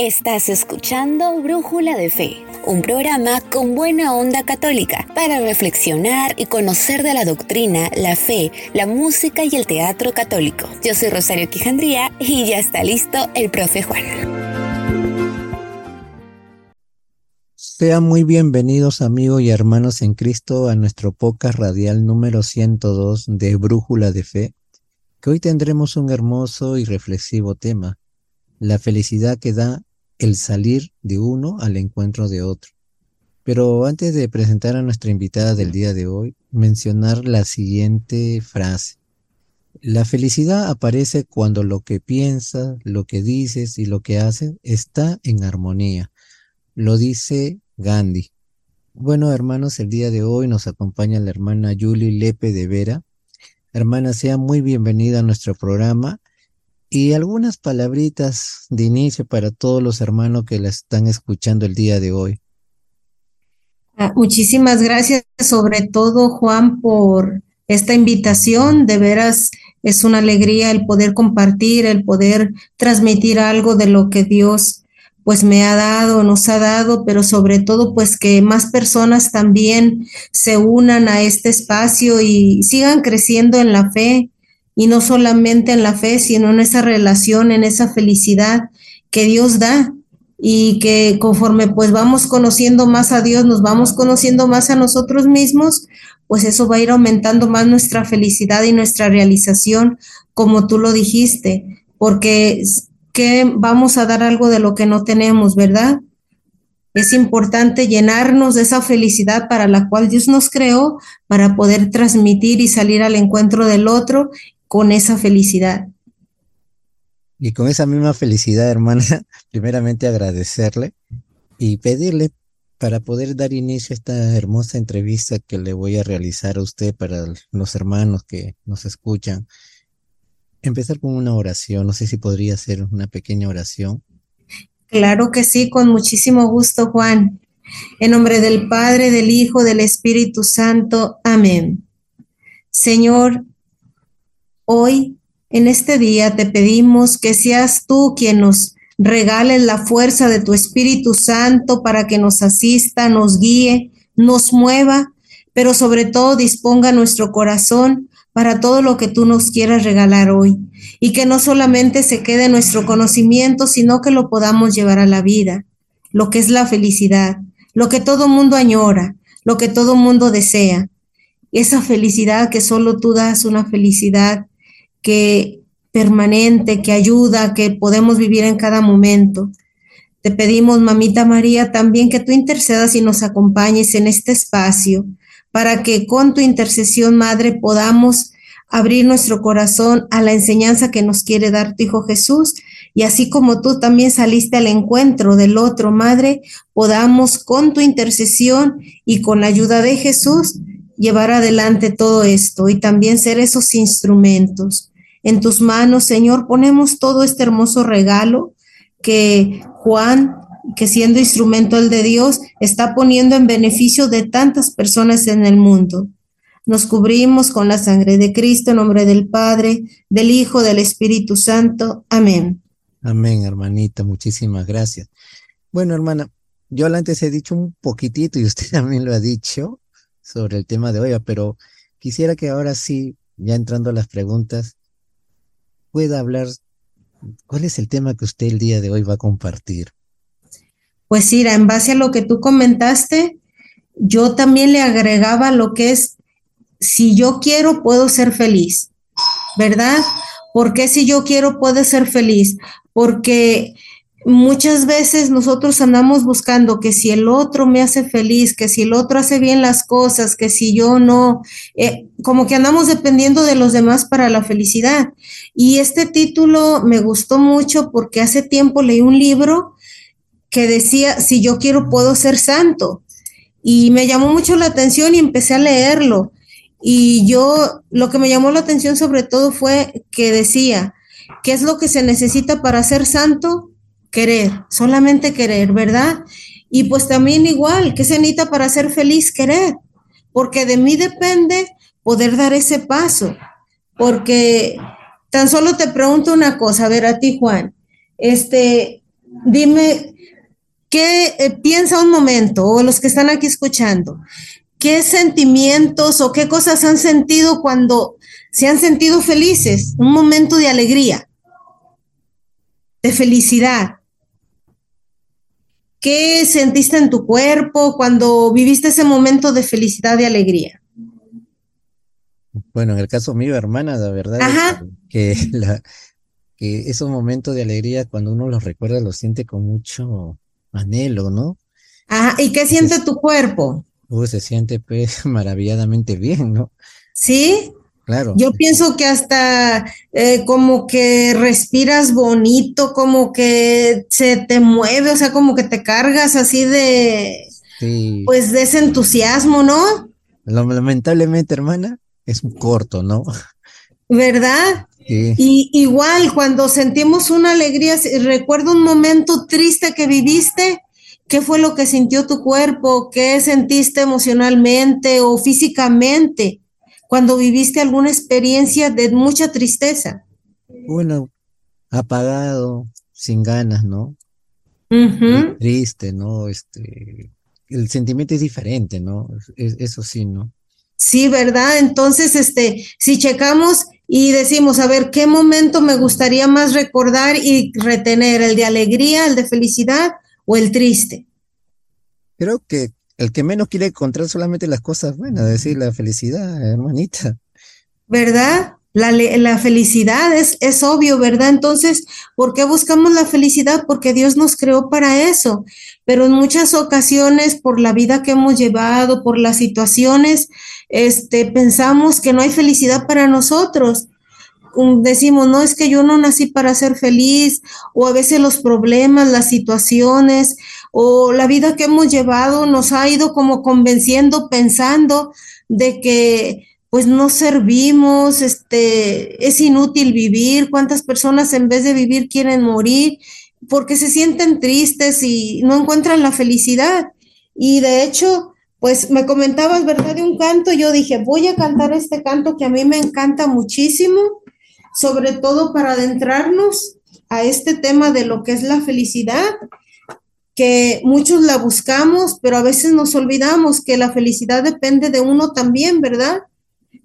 Estás escuchando Brújula de Fe, un programa con buena onda católica para reflexionar y conocer de la doctrina, la fe, la música y el teatro católico. Yo soy Rosario Quijandría y ya está listo el profe Juan. Sean muy bienvenidos amigos y hermanos en Cristo a nuestro podcast radial número 102 de Brújula de Fe, que hoy tendremos un hermoso y reflexivo tema, la felicidad que da el salir de uno al encuentro de otro. Pero antes de presentar a nuestra invitada del día de hoy, mencionar la siguiente frase. La felicidad aparece cuando lo que piensas, lo que dices y lo que haces está en armonía. Lo dice Gandhi. Bueno, hermanos, el día de hoy nos acompaña la hermana Julie Lepe de Vera. Hermana, sea muy bienvenida a nuestro programa y algunas palabritas de inicio para todos los hermanos que la están escuchando el día de hoy. Ah, muchísimas gracias, sobre todo Juan, por esta invitación. De veras es una alegría el poder compartir, el poder transmitir algo de lo que Dios pues me ha dado, nos ha dado, pero sobre todo pues que más personas también se unan a este espacio y sigan creciendo en la fe, y no solamente en la fe, sino en esa relación, en esa felicidad que Dios da y que conforme pues vamos conociendo más a Dios, nos vamos conociendo más a nosotros mismos, pues eso va a ir aumentando más nuestra felicidad y nuestra realización, como tú lo dijiste, porque que vamos a dar algo de lo que no tenemos, ¿verdad? Es importante llenarnos de esa felicidad para la cual Dios nos creó, para poder transmitir y salir al encuentro del otro con esa felicidad. Y con esa misma felicidad, hermana, primeramente agradecerle y pedirle para poder dar inicio a esta hermosa entrevista que le voy a realizar a usted para los hermanos que nos escuchan. Empezar con una oración, no sé si podría ser una pequeña oración. Claro que sí, con muchísimo gusto, Juan. En nombre del Padre, del Hijo, del Espíritu Santo. Amén. Señor, Hoy, en este día, te pedimos que seas tú quien nos regales la fuerza de tu Espíritu Santo para que nos asista, nos guíe, nos mueva, pero sobre todo disponga nuestro corazón para todo lo que tú nos quieras regalar hoy y que no solamente se quede nuestro conocimiento, sino que lo podamos llevar a la vida, lo que es la felicidad, lo que todo mundo añora, lo que todo mundo desea. Esa felicidad que solo tú das, una felicidad que permanente, que ayuda, que podemos vivir en cada momento. Te pedimos, mamita María, también que tú intercedas y nos acompañes en este espacio para que con tu intercesión, Madre, podamos abrir nuestro corazón a la enseñanza que nos quiere dar tu Hijo Jesús. Y así como tú también saliste al encuentro del otro, Madre, podamos con tu intercesión y con la ayuda de Jesús llevar adelante todo esto y también ser esos instrumentos. En tus manos, Señor, ponemos todo este hermoso regalo que Juan, que siendo instrumento el de Dios, está poniendo en beneficio de tantas personas en el mundo. Nos cubrimos con la sangre de Cristo en nombre del Padre, del Hijo, del Espíritu Santo. Amén. Amén, hermanita. Muchísimas gracias. Bueno, hermana, yo antes he dicho un poquitito y usted también lo ha dicho, sobre el tema de hoy, pero quisiera que ahora sí, ya entrando a las preguntas, pueda hablar, ¿cuál es el tema que usted el día de hoy va a compartir? Pues Ira, en base a lo que tú comentaste, yo también le agregaba lo que es, si yo quiero, puedo ser feliz, ¿verdad? ¿Por qué si yo quiero, puedo ser feliz? Porque muchas veces nosotros andamos buscando que si el otro me hace feliz, que si el otro hace bien las cosas, que si yo no, eh, como que andamos dependiendo de los demás para la felicidad. Y este título me gustó mucho porque hace tiempo leí un libro que decía, si yo quiero, puedo ser santo. Y me llamó mucho la atención y empecé a leerlo. Y yo, lo que me llamó la atención sobre todo fue que decía, ¿qué es lo que se necesita para ser santo? Querer, solamente querer, ¿verdad? Y pues también igual, ¿qué se necesita para ser feliz? Querer, porque de mí depende poder dar ese paso, porque tan solo te pregunto una cosa, a ver a ti Juan, este, dime, ¿qué eh, piensa un momento, o los que están aquí escuchando, qué sentimientos o qué cosas han sentido cuando se han sentido felices? Un momento de alegría, de felicidad. ¿Qué sentiste en tu cuerpo cuando viviste ese momento de felicidad y alegría? Bueno, en el caso mío, hermana, la verdad que, la, que esos momentos de alegría, cuando uno los recuerda, los siente con mucho anhelo, ¿no? Ajá, ¿y qué siente tu cuerpo? Uy, se siente pues maravilladamente bien, ¿no? ¿Sí? Claro. Yo pienso que hasta eh, como que respiras bonito, como que se te mueve, o sea, como que te cargas así de, pues de ese entusiasmo, ¿no? Lamentablemente, hermana, es un corto, ¿no? ¿Verdad? Y igual cuando sentimos una alegría, recuerdo un momento triste que viviste, ¿qué fue lo que sintió tu cuerpo? ¿Qué sentiste emocionalmente o físicamente cuando viviste alguna experiencia de mucha tristeza? Bueno, apagado, sin ganas, ¿no? Triste, ¿no? Este, el sentimiento es diferente, ¿no? eso sí, ¿no? Sí, ¿verdad? Entonces, este, si checamos y decimos, a ver, ¿qué momento me gustaría más recordar y retener? ¿El de alegría, el de felicidad o el triste? Creo que el que menos quiere encontrar solamente las cosas buenas, decir la felicidad, hermanita. ¿Verdad? La, la, felicidad es, es obvio, ¿verdad? Entonces, ¿por qué buscamos la felicidad? Porque Dios nos creó para eso. Pero en muchas ocasiones, por la vida que hemos llevado, por las situaciones, este, pensamos que no hay felicidad para nosotros. Decimos, no, es que yo no nací para ser feliz, o a veces los problemas, las situaciones, o la vida que hemos llevado nos ha ido como convenciendo, pensando de que pues no servimos, este, es inútil vivir, cuántas personas en vez de vivir quieren morir porque se sienten tristes y no encuentran la felicidad. Y de hecho, pues me comentabas, ¿verdad? De un canto, yo dije, voy a cantar este canto que a mí me encanta muchísimo, sobre todo para adentrarnos a este tema de lo que es la felicidad, que muchos la buscamos, pero a veces nos olvidamos que la felicidad depende de uno también, ¿verdad?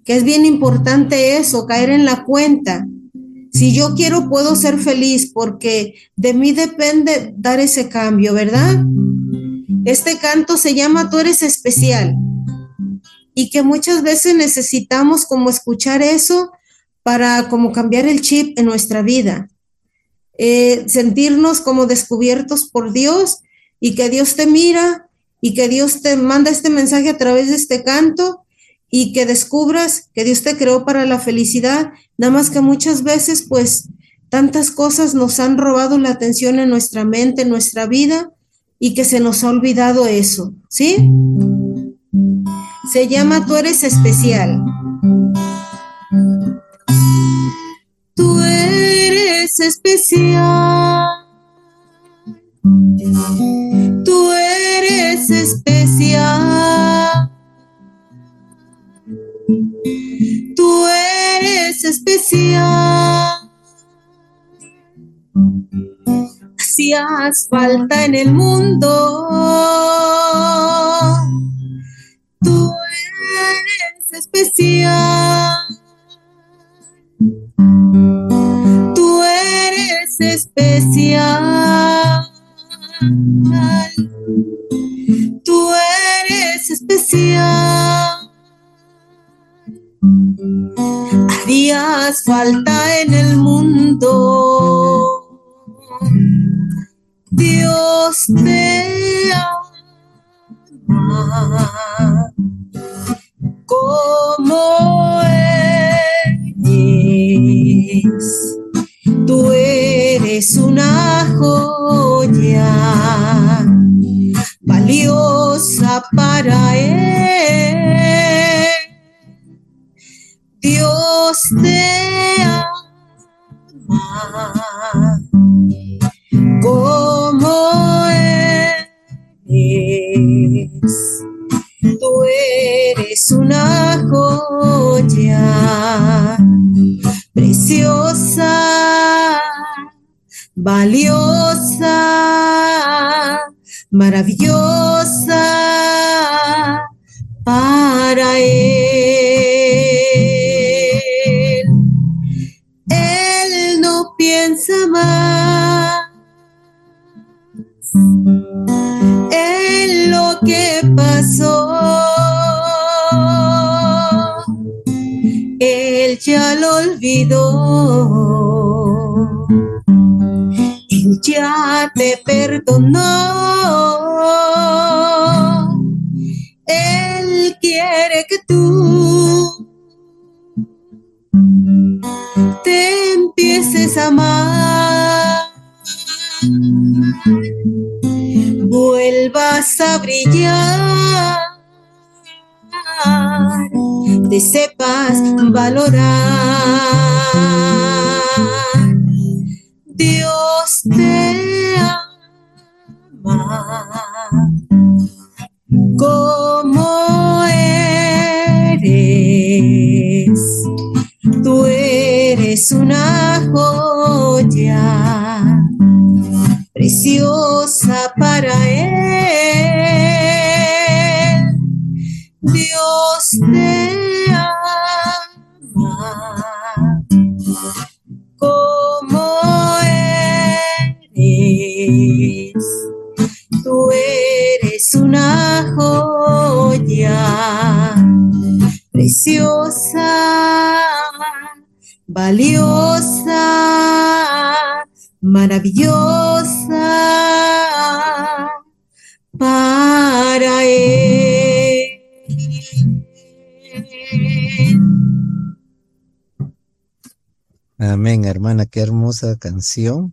que es bien importante eso, caer en la cuenta. Si yo quiero, puedo ser feliz porque de mí depende dar ese cambio, ¿verdad? Este canto se llama Tú eres especial y que muchas veces necesitamos como escuchar eso para como cambiar el chip en nuestra vida, eh, sentirnos como descubiertos por Dios y que Dios te mira y que Dios te manda este mensaje a través de este canto y que descubras que Dios te creó para la felicidad, nada más que muchas veces pues tantas cosas nos han robado la atención en nuestra mente, en nuestra vida y que se nos ha olvidado eso, ¿sí? Se llama Tú eres especial. Tú eres especial. Especial. Tú eres especial. Hacías falta en el mundo. Tú eres especial. Tú eres especial. Especial. Harías falta en el mundo. Dios te ama como eres. Tú eres una joya valiosa para él. Dios te ama como eres. Tú eres una joya preciosa valiosa, maravillosa para Él. Él no piensa más en lo que pasó. Él ya lo olvidó. Ya te perdonó. Él quiere que tú te empieces a amar vuelvas a brillar, te sepas valorar. Dios te como eres. Tú eres una joya preciosa para Él. Dios te ama como eres. Tú eres una joya preciosa, valiosa maravillosa para él. Amén, hermana, qué hermosa canción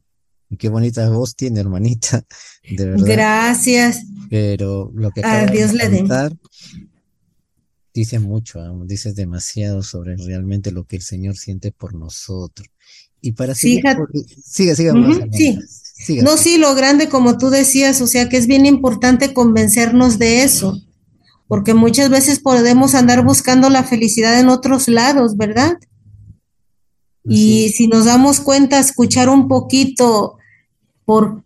y qué bonita voz tiene, hermanita, de verdad. Gracias. Pero lo que a Dios le dé. Dice mucho, dice demasiado sobre realmente lo que el Señor siente por nosotros. Y para seguir, siga, siga, sí. No, sí, lo grande como tú decías, o sea que es bien importante convencernos de eso, porque muchas veces podemos andar buscando la felicidad en otros lados, ¿verdad? Y si nos damos cuenta, escuchar un poquito por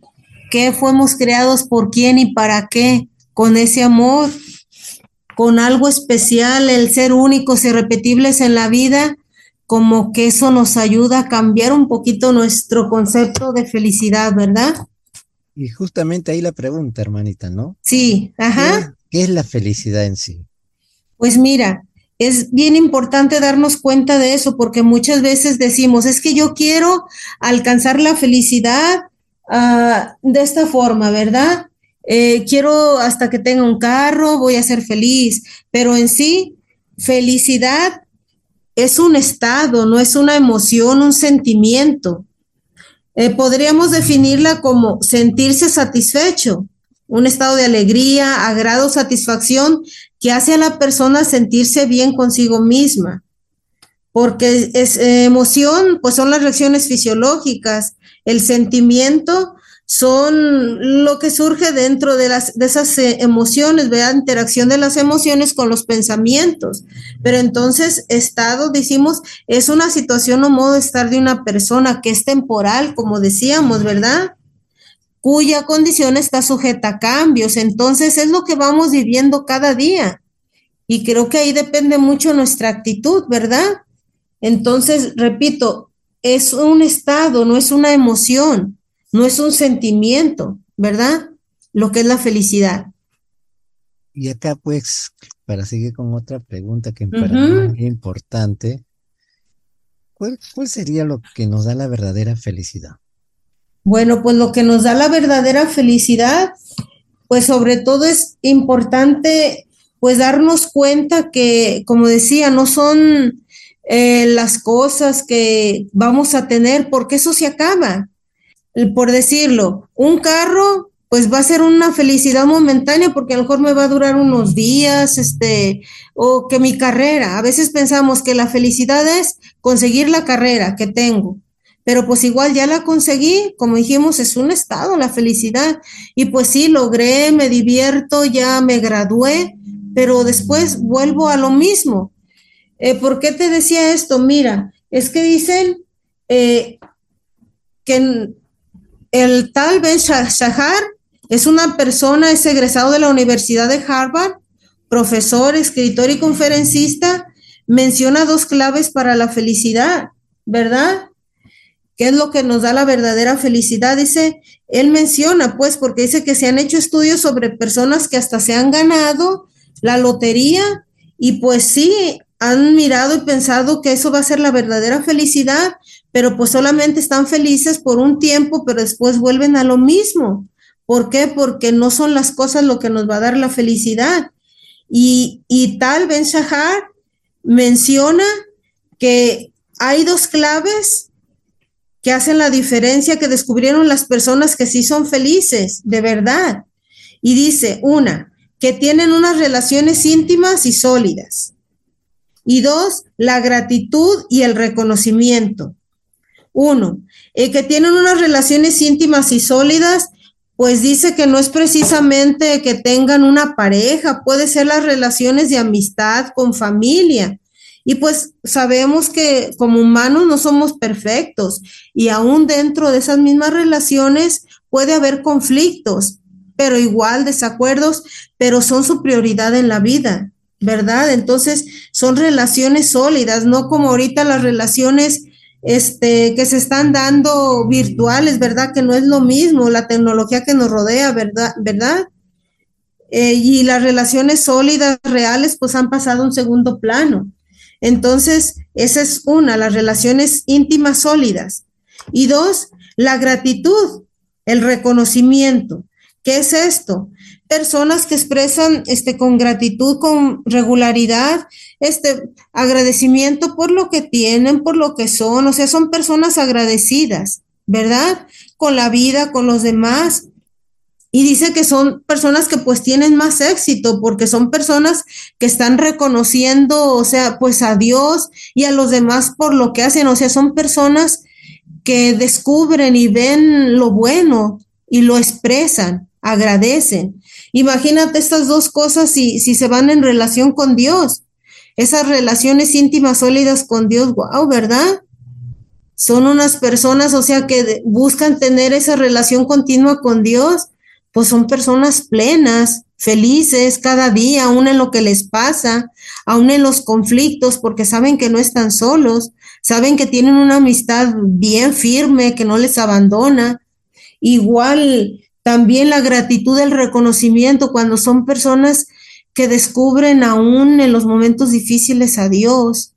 qué fuimos creados, por quién y para qué, con ese amor, con algo especial, el ser únicos y repetibles en la vida, como que eso nos ayuda a cambiar un poquito nuestro concepto de felicidad, ¿verdad? Y justamente ahí la pregunta, hermanita, ¿no? Sí, ajá. ¿Qué es, la felicidad en sí? Pues mira, es bien importante darnos cuenta de eso porque muchas veces decimos, es que yo quiero alcanzar la felicidad ah, de esta forma, ¿verdad? Eh, quiero hasta que tenga un carro, voy a ser feliz, pero en sí, felicidad es un estado, no es una emoción, un sentimiento. Eh, podríamos definirla como sentirse satisfecho, un estado de alegría, agrado, satisfacción que hace a la persona sentirse bien consigo misma. Porque es eh, emoción, pues son las reacciones fisiológicas, el sentimiento son lo que surge dentro de, las, de esas eh, emociones, ¿verdad? Interacción de las emociones con los pensamientos. Pero entonces, estado, decimos, es una situación o modo de estar de una persona que es temporal, como decíamos, ¿verdad? Cuya condición está sujeta a cambios. Entonces, es lo que vamos viviendo cada día. Y creo que ahí depende mucho nuestra actitud, ¿verdad? Entonces, repito, es un estado, no es una emoción no es un sentimiento, ¿verdad? Lo que es la felicidad. Y acá, pues, para seguir con otra pregunta que para mí es importante, ¿cuál, ¿cuál sería lo que nos da la verdadera felicidad? Bueno, pues lo que nos da la verdadera felicidad, pues sobre todo es importante, pues darnos cuenta que, como decía, no son eh, las cosas que vamos a tener, porque eso se acaba. Por decirlo, un carro, pues va a ser una felicidad momentánea porque a lo mejor me va a durar unos días, este, o que mi carrera, a veces pensamos que la felicidad es conseguir la carrera que tengo, pero pues igual ya la conseguí, como dijimos, es un estado la felicidad, y pues sí, logré, me divierto, ya me gradué, pero después vuelvo a lo mismo. Eh, ¿Por qué te decía esto? Mira, es que dicen eh, que el tal Ben Shahar es una persona, es egresado de la Universidad de Harvard, profesor, escritor y conferencista, menciona dos claves para la felicidad, ¿verdad? ¿Qué es lo que nos da la verdadera felicidad? Dice, él menciona, pues, porque dice que se han hecho estudios sobre personas que hasta se han ganado la lotería y pues sí, han mirado y pensado que eso va a ser la verdadera felicidad, pero pues solamente están felices por un tiempo, pero después vuelven a lo mismo. ¿Por qué? Porque no son las cosas lo que nos va a dar la felicidad. Y, y tal Ben Shahar menciona que hay dos claves que hacen la diferencia que descubrieron las personas que sí son felices, de verdad. Y dice, una, que tienen unas relaciones íntimas y sólidas. Y dos, la gratitud y el reconocimiento. Uno, el que tienen unas relaciones íntimas y sólidas, pues dice que no es precisamente que tengan una pareja, puede ser las relaciones de amistad con familia, y pues sabemos que como humanos no somos perfectos y aún dentro de esas mismas relaciones puede haber conflictos, pero igual desacuerdos, pero son su prioridad en la vida, ¿verdad? Entonces son relaciones sólidas, no como ahorita las relaciones este, que se están dando virtuales, ¿verdad? Que no es lo mismo la tecnología que nos rodea, ¿verdad? ¿verdad? Eh, y las relaciones sólidas, reales, pues han pasado a un segundo plano. Entonces, esa es una, las relaciones íntimas sólidas. Y dos, la gratitud, el reconocimiento. ¿Qué es esto? Personas que expresan este, con gratitud, con regularidad, este agradecimiento por lo que tienen, por lo que son, o sea, son personas agradecidas, ¿verdad? Con la vida, con los demás, y dice que son personas que pues tienen más éxito porque son personas que están reconociendo, o sea, pues a Dios y a los demás por lo que hacen, o sea, son personas que descubren y ven lo bueno y lo expresan, agradecen. Imagínate estas dos cosas si, si se van en relación con Dios, esas relaciones íntimas sólidas con Dios, wow, ¿verdad? Son unas personas, o sea, que buscan tener esa relación continua con Dios pues son personas plenas, felices cada día, aún en lo que les pasa, aún en los conflictos, porque saben que no están solos, saben que tienen una amistad bien firme, que no les abandona. Igual también la gratitud, el reconocimiento, cuando son personas que descubren aún en los momentos difíciles a Dios,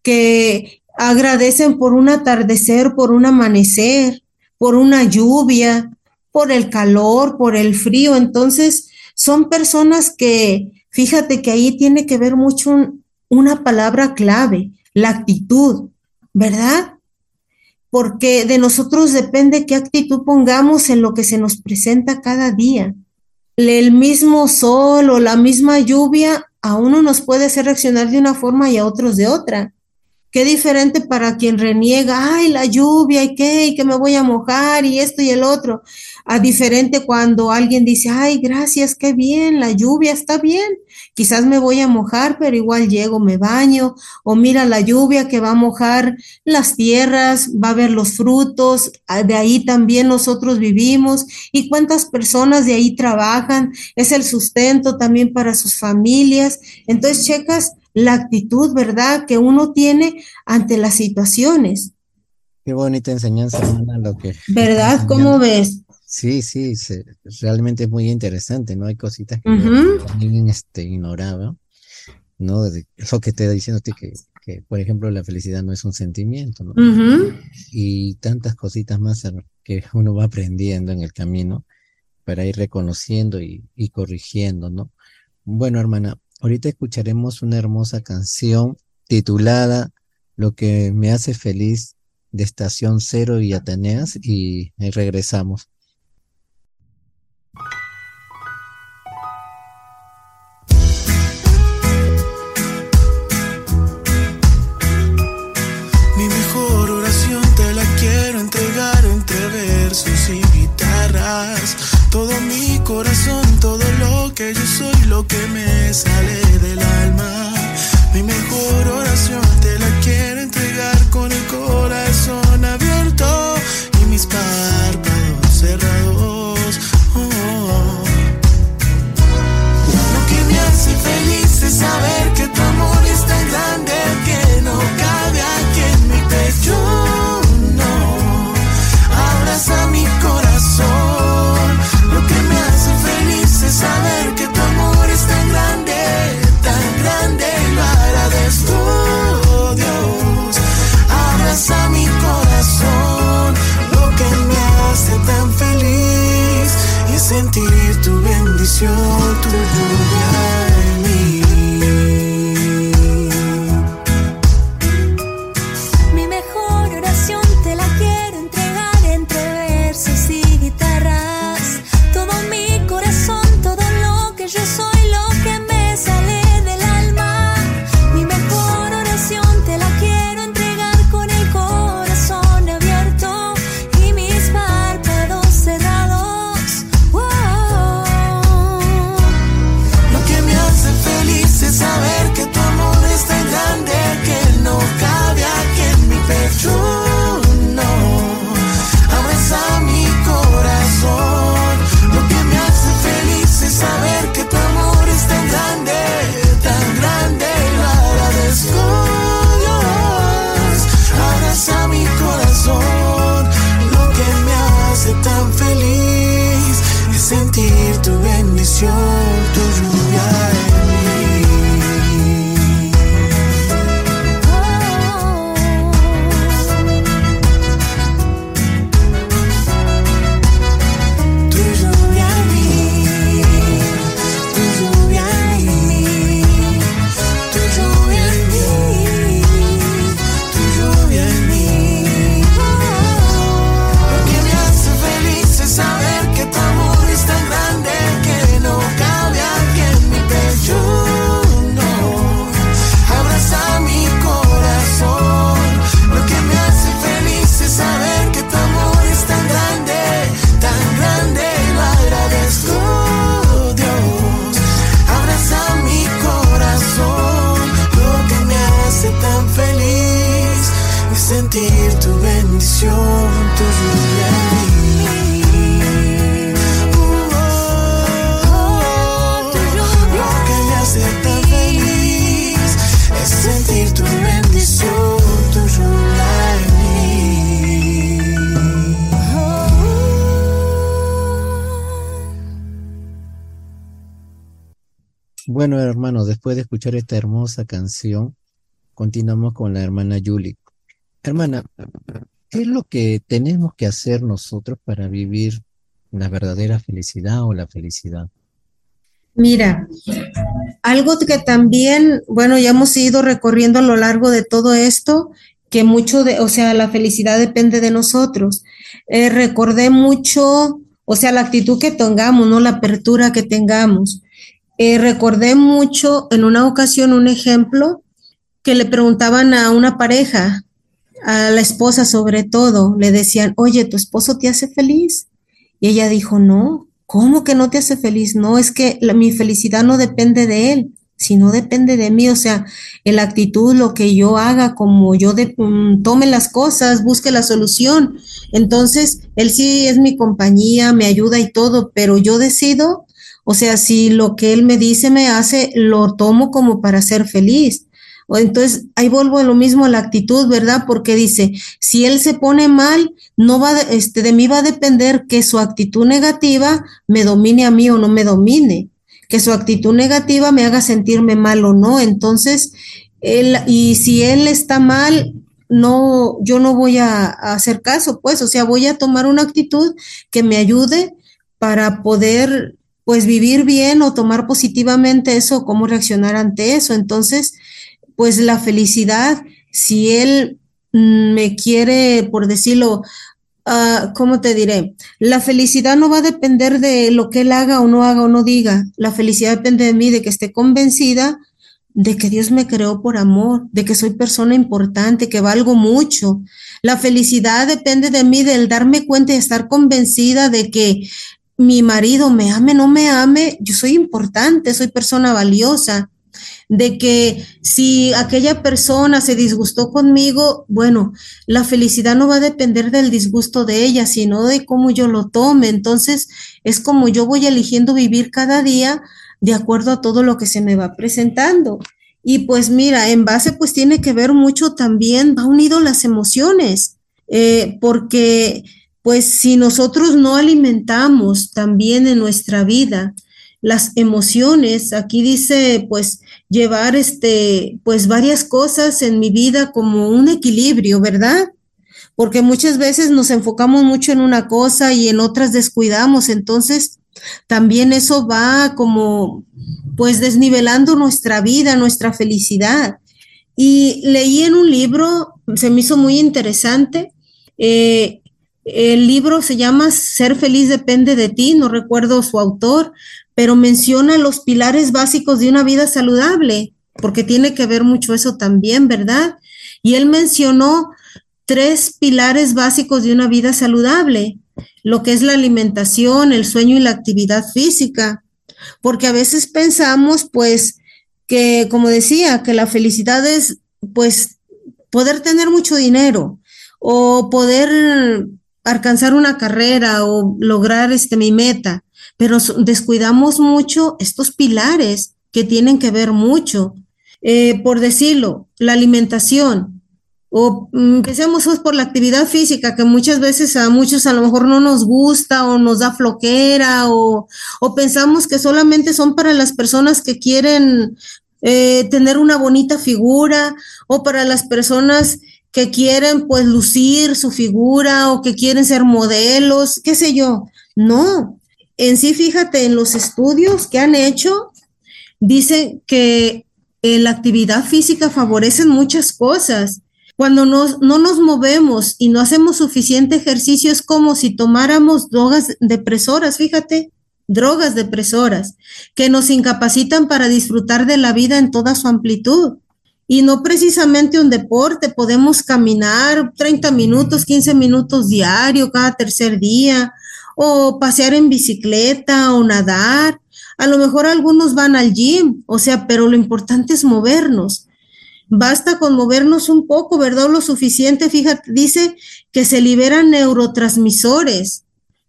que agradecen por un atardecer, por un amanecer, por una lluvia, por el calor, por el frío. Entonces, son personas que, fíjate que ahí tiene que ver mucho una palabra clave, la actitud, ¿verdad? Porque de nosotros depende qué actitud pongamos en lo que se nos presenta cada día. El mismo sol o la misma lluvia a uno nos puede hacer reaccionar de una forma y a otros de otra. Qué diferente para quien reniega, ay, la lluvia y qué, y que me voy a mojar y esto y el otro a diferente cuando alguien dice, ay, gracias, qué bien, la lluvia está bien, quizás me voy a mojar, pero igual llego, me baño, o mira la lluvia que va a mojar las tierras, va a ver los frutos, ah, de ahí también nosotros vivimos, y cuántas personas de ahí trabajan, es el sustento también para sus familias. Entonces, checas la actitud, ¿verdad?, que uno tiene ante las situaciones. Qué bonita enseñanza, hermana, lo que... ¿Verdad? ¿Cómo ves? Sí, sí, realmente es muy interesante, ¿no? Hay cositas que también este, ignoraba, ¿no? eso que te diciendo que, que, por ejemplo, la felicidad no es un sentimiento, ¿no? Y tantas cositas más que uno va aprendiendo en el camino para ir reconociendo y, y corrigiendo, ¿no? Bueno, hermana, ahorita escucharemos una hermosa canción titulada Lo que me hace feliz de Estación Cero y Ateneas y regresamos. corazón todo lo que yo soy, lo que me sale del alma. Mi mejor oración te la quiero entregar con el corazón abierto y mis párpados cerrados. Oh. oh, oh. Lo que me hace feliz es saber bendición, tu lluvia Bueno, hermanos, después de escuchar esta hermosa canción, continuamos con la hermana Julie. Hermana, ¿qué es lo que tenemos que hacer nosotros para vivir la verdadera felicidad o la felicidad? Mira, algo que también, bueno, ya hemos ido recorriendo a lo largo de todo esto, que mucho de, o sea, la felicidad depende de nosotros. Eh, recordé mucho, o sea, la actitud que tengamos, ¿no? La apertura que tengamos. Eh, recordé mucho en una ocasión un ejemplo que le preguntaban a una pareja, a la esposa sobre todo, le decían, oye, ¿tu esposo te hace feliz? Y ella dijo, no, ¿cómo que no te hace feliz? No, es que mi felicidad no depende de él, sino depende de mí, o sea, la actitud, lo que yo haga, como yo mm, tome las cosas, busque la solución. Entonces, él sí es mi compañía, me ayuda y todo, pero yo decido, o sea, si lo que él me dice me hace, lo tomo como para ser feliz. O entonces ahí vuelvo a lo mismo a la actitud, ¿verdad? Porque dice, si él se pone mal, no va, de- este, de mí va a depender que su actitud negativa me domine a mí o no me domine, que su actitud negativa me haga sentirme mal o no. Entonces, él, y si él está mal, no, yo no voy a, a hacer caso, pues, o sea, voy a tomar una actitud que me ayude para poder, pues, vivir bien o tomar positivamente eso, cómo reaccionar ante eso. Entonces, pues la felicidad, si él mm, me quiere, por decirlo, ah, ¿cómo te diré? La felicidad no va a depender de lo que él haga o no haga o no diga. La felicidad depende de mí, de que esté convencida de que Dios me creó por amor, de que soy persona importante, que valgo mucho. La felicidad depende de mí, del darme cuenta y estar convencida de que mi marido me ame, no me ame, yo soy importante, soy persona valiosa de que si aquella persona se disgustó conmigo, bueno, la felicidad no va a depender del disgusto de ella, sino de cómo yo lo tome. Entonces, es como yo voy eligiendo vivir cada día de acuerdo a todo lo que se me va presentando. Y pues mira, en base pues tiene que ver mucho también, va unido las emociones, eh, porque pues si nosotros no alimentamos también en nuestra vida las emociones, aquí dice pues llevar este pues varias cosas en mi vida como un equilibrio, ¿verdad? Porque muchas veces nos enfocamos mucho en una cosa y en otras descuidamos, entonces también eso va como pues desnivelando nuestra vida, nuestra felicidad. Y leí en un libro, se me hizo muy interesante, eh, el libro se llama Ser feliz depende de ti, no recuerdo su autor, pero menciona los pilares básicos de una vida saludable, porque tiene que ver mucho eso también, ¿verdad? Y él mencionó tres pilares básicos de una vida saludable, lo que es la alimentación, el sueño y la actividad física, porque a veces pensamos, pues, que, como decía, que la felicidad es, pues, poder tener mucho dinero o poder alcanzar una carrera o lograr este, mi meta, pero descuidamos mucho estos pilares que tienen que ver mucho. Eh, por decirlo, la alimentación, o mm, empecemos pues por la actividad física, que muchas veces a muchos a lo mejor no nos gusta o nos da floquera o, o pensamos que solamente son para las personas que quieren eh, tener una bonita figura o para las personas que quieren pues lucir su figura o que quieren ser modelos, qué sé yo. No, en sí fíjate en los estudios que han hecho, dice que eh, la actividad física favorece muchas cosas. Cuando no nos movemos y no hacemos suficiente ejercicio es como si tomáramos drogas depresoras, fíjate, drogas depresoras que nos incapacitan para disfrutar de la vida en toda su amplitud y no precisamente un deporte, podemos caminar 30 minutos, 15 minutos diario cada tercer día, o pasear en bicicleta o nadar. A lo mejor algunos van al gym, o sea, pero lo importante es movernos. Basta con movernos un poco, ¿verdad? Lo suficiente, fíjate, dice que se liberan neurotransmisores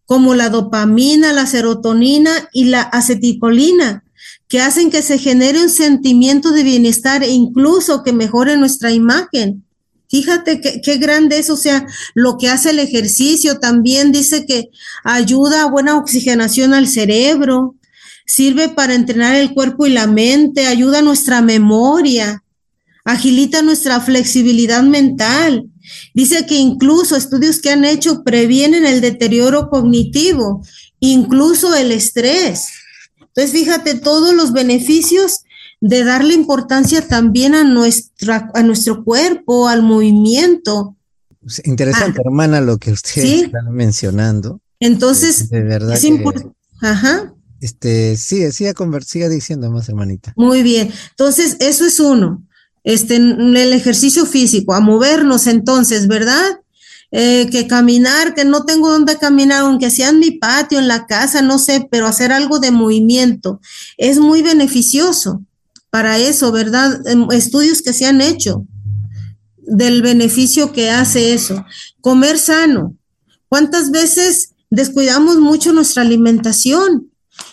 como la dopamina, la serotonina y la aceticolina, que hacen que se genere un sentimiento de bienestar e incluso que mejore nuestra imagen. Fíjate qué, grande es, o sea, lo que hace el ejercicio también dice que ayuda a buena oxigenación al cerebro, sirve para entrenar el cuerpo y la mente, ayuda a nuestra memoria, agilita nuestra flexibilidad mental. Dice que incluso estudios que han hecho previenen el deterioro cognitivo, incluso el estrés. Entonces, fíjate todos los beneficios de darle importancia también a, nuestra, a nuestro cuerpo, al movimiento. Interesante, Ah. hermana, lo que ustedes Sí. están mencionando. Entonces, de verdad es importante. Ajá, este, sigue, conver- siga diciendo más, hermanita. muy bien. Entonces, eso es uno. Este, el ejercicio físico, a movernos entonces, ¿verdad? Eh, que caminar, que no tengo dónde caminar, aunque sea en mi patio, en la casa, no sé, pero hacer algo de movimiento es muy beneficioso para eso, ¿verdad? Em, Estudios que se han hecho del beneficio que hace eso. Comer sano. ¿Cuántas veces descuidamos mucho nuestra alimentación?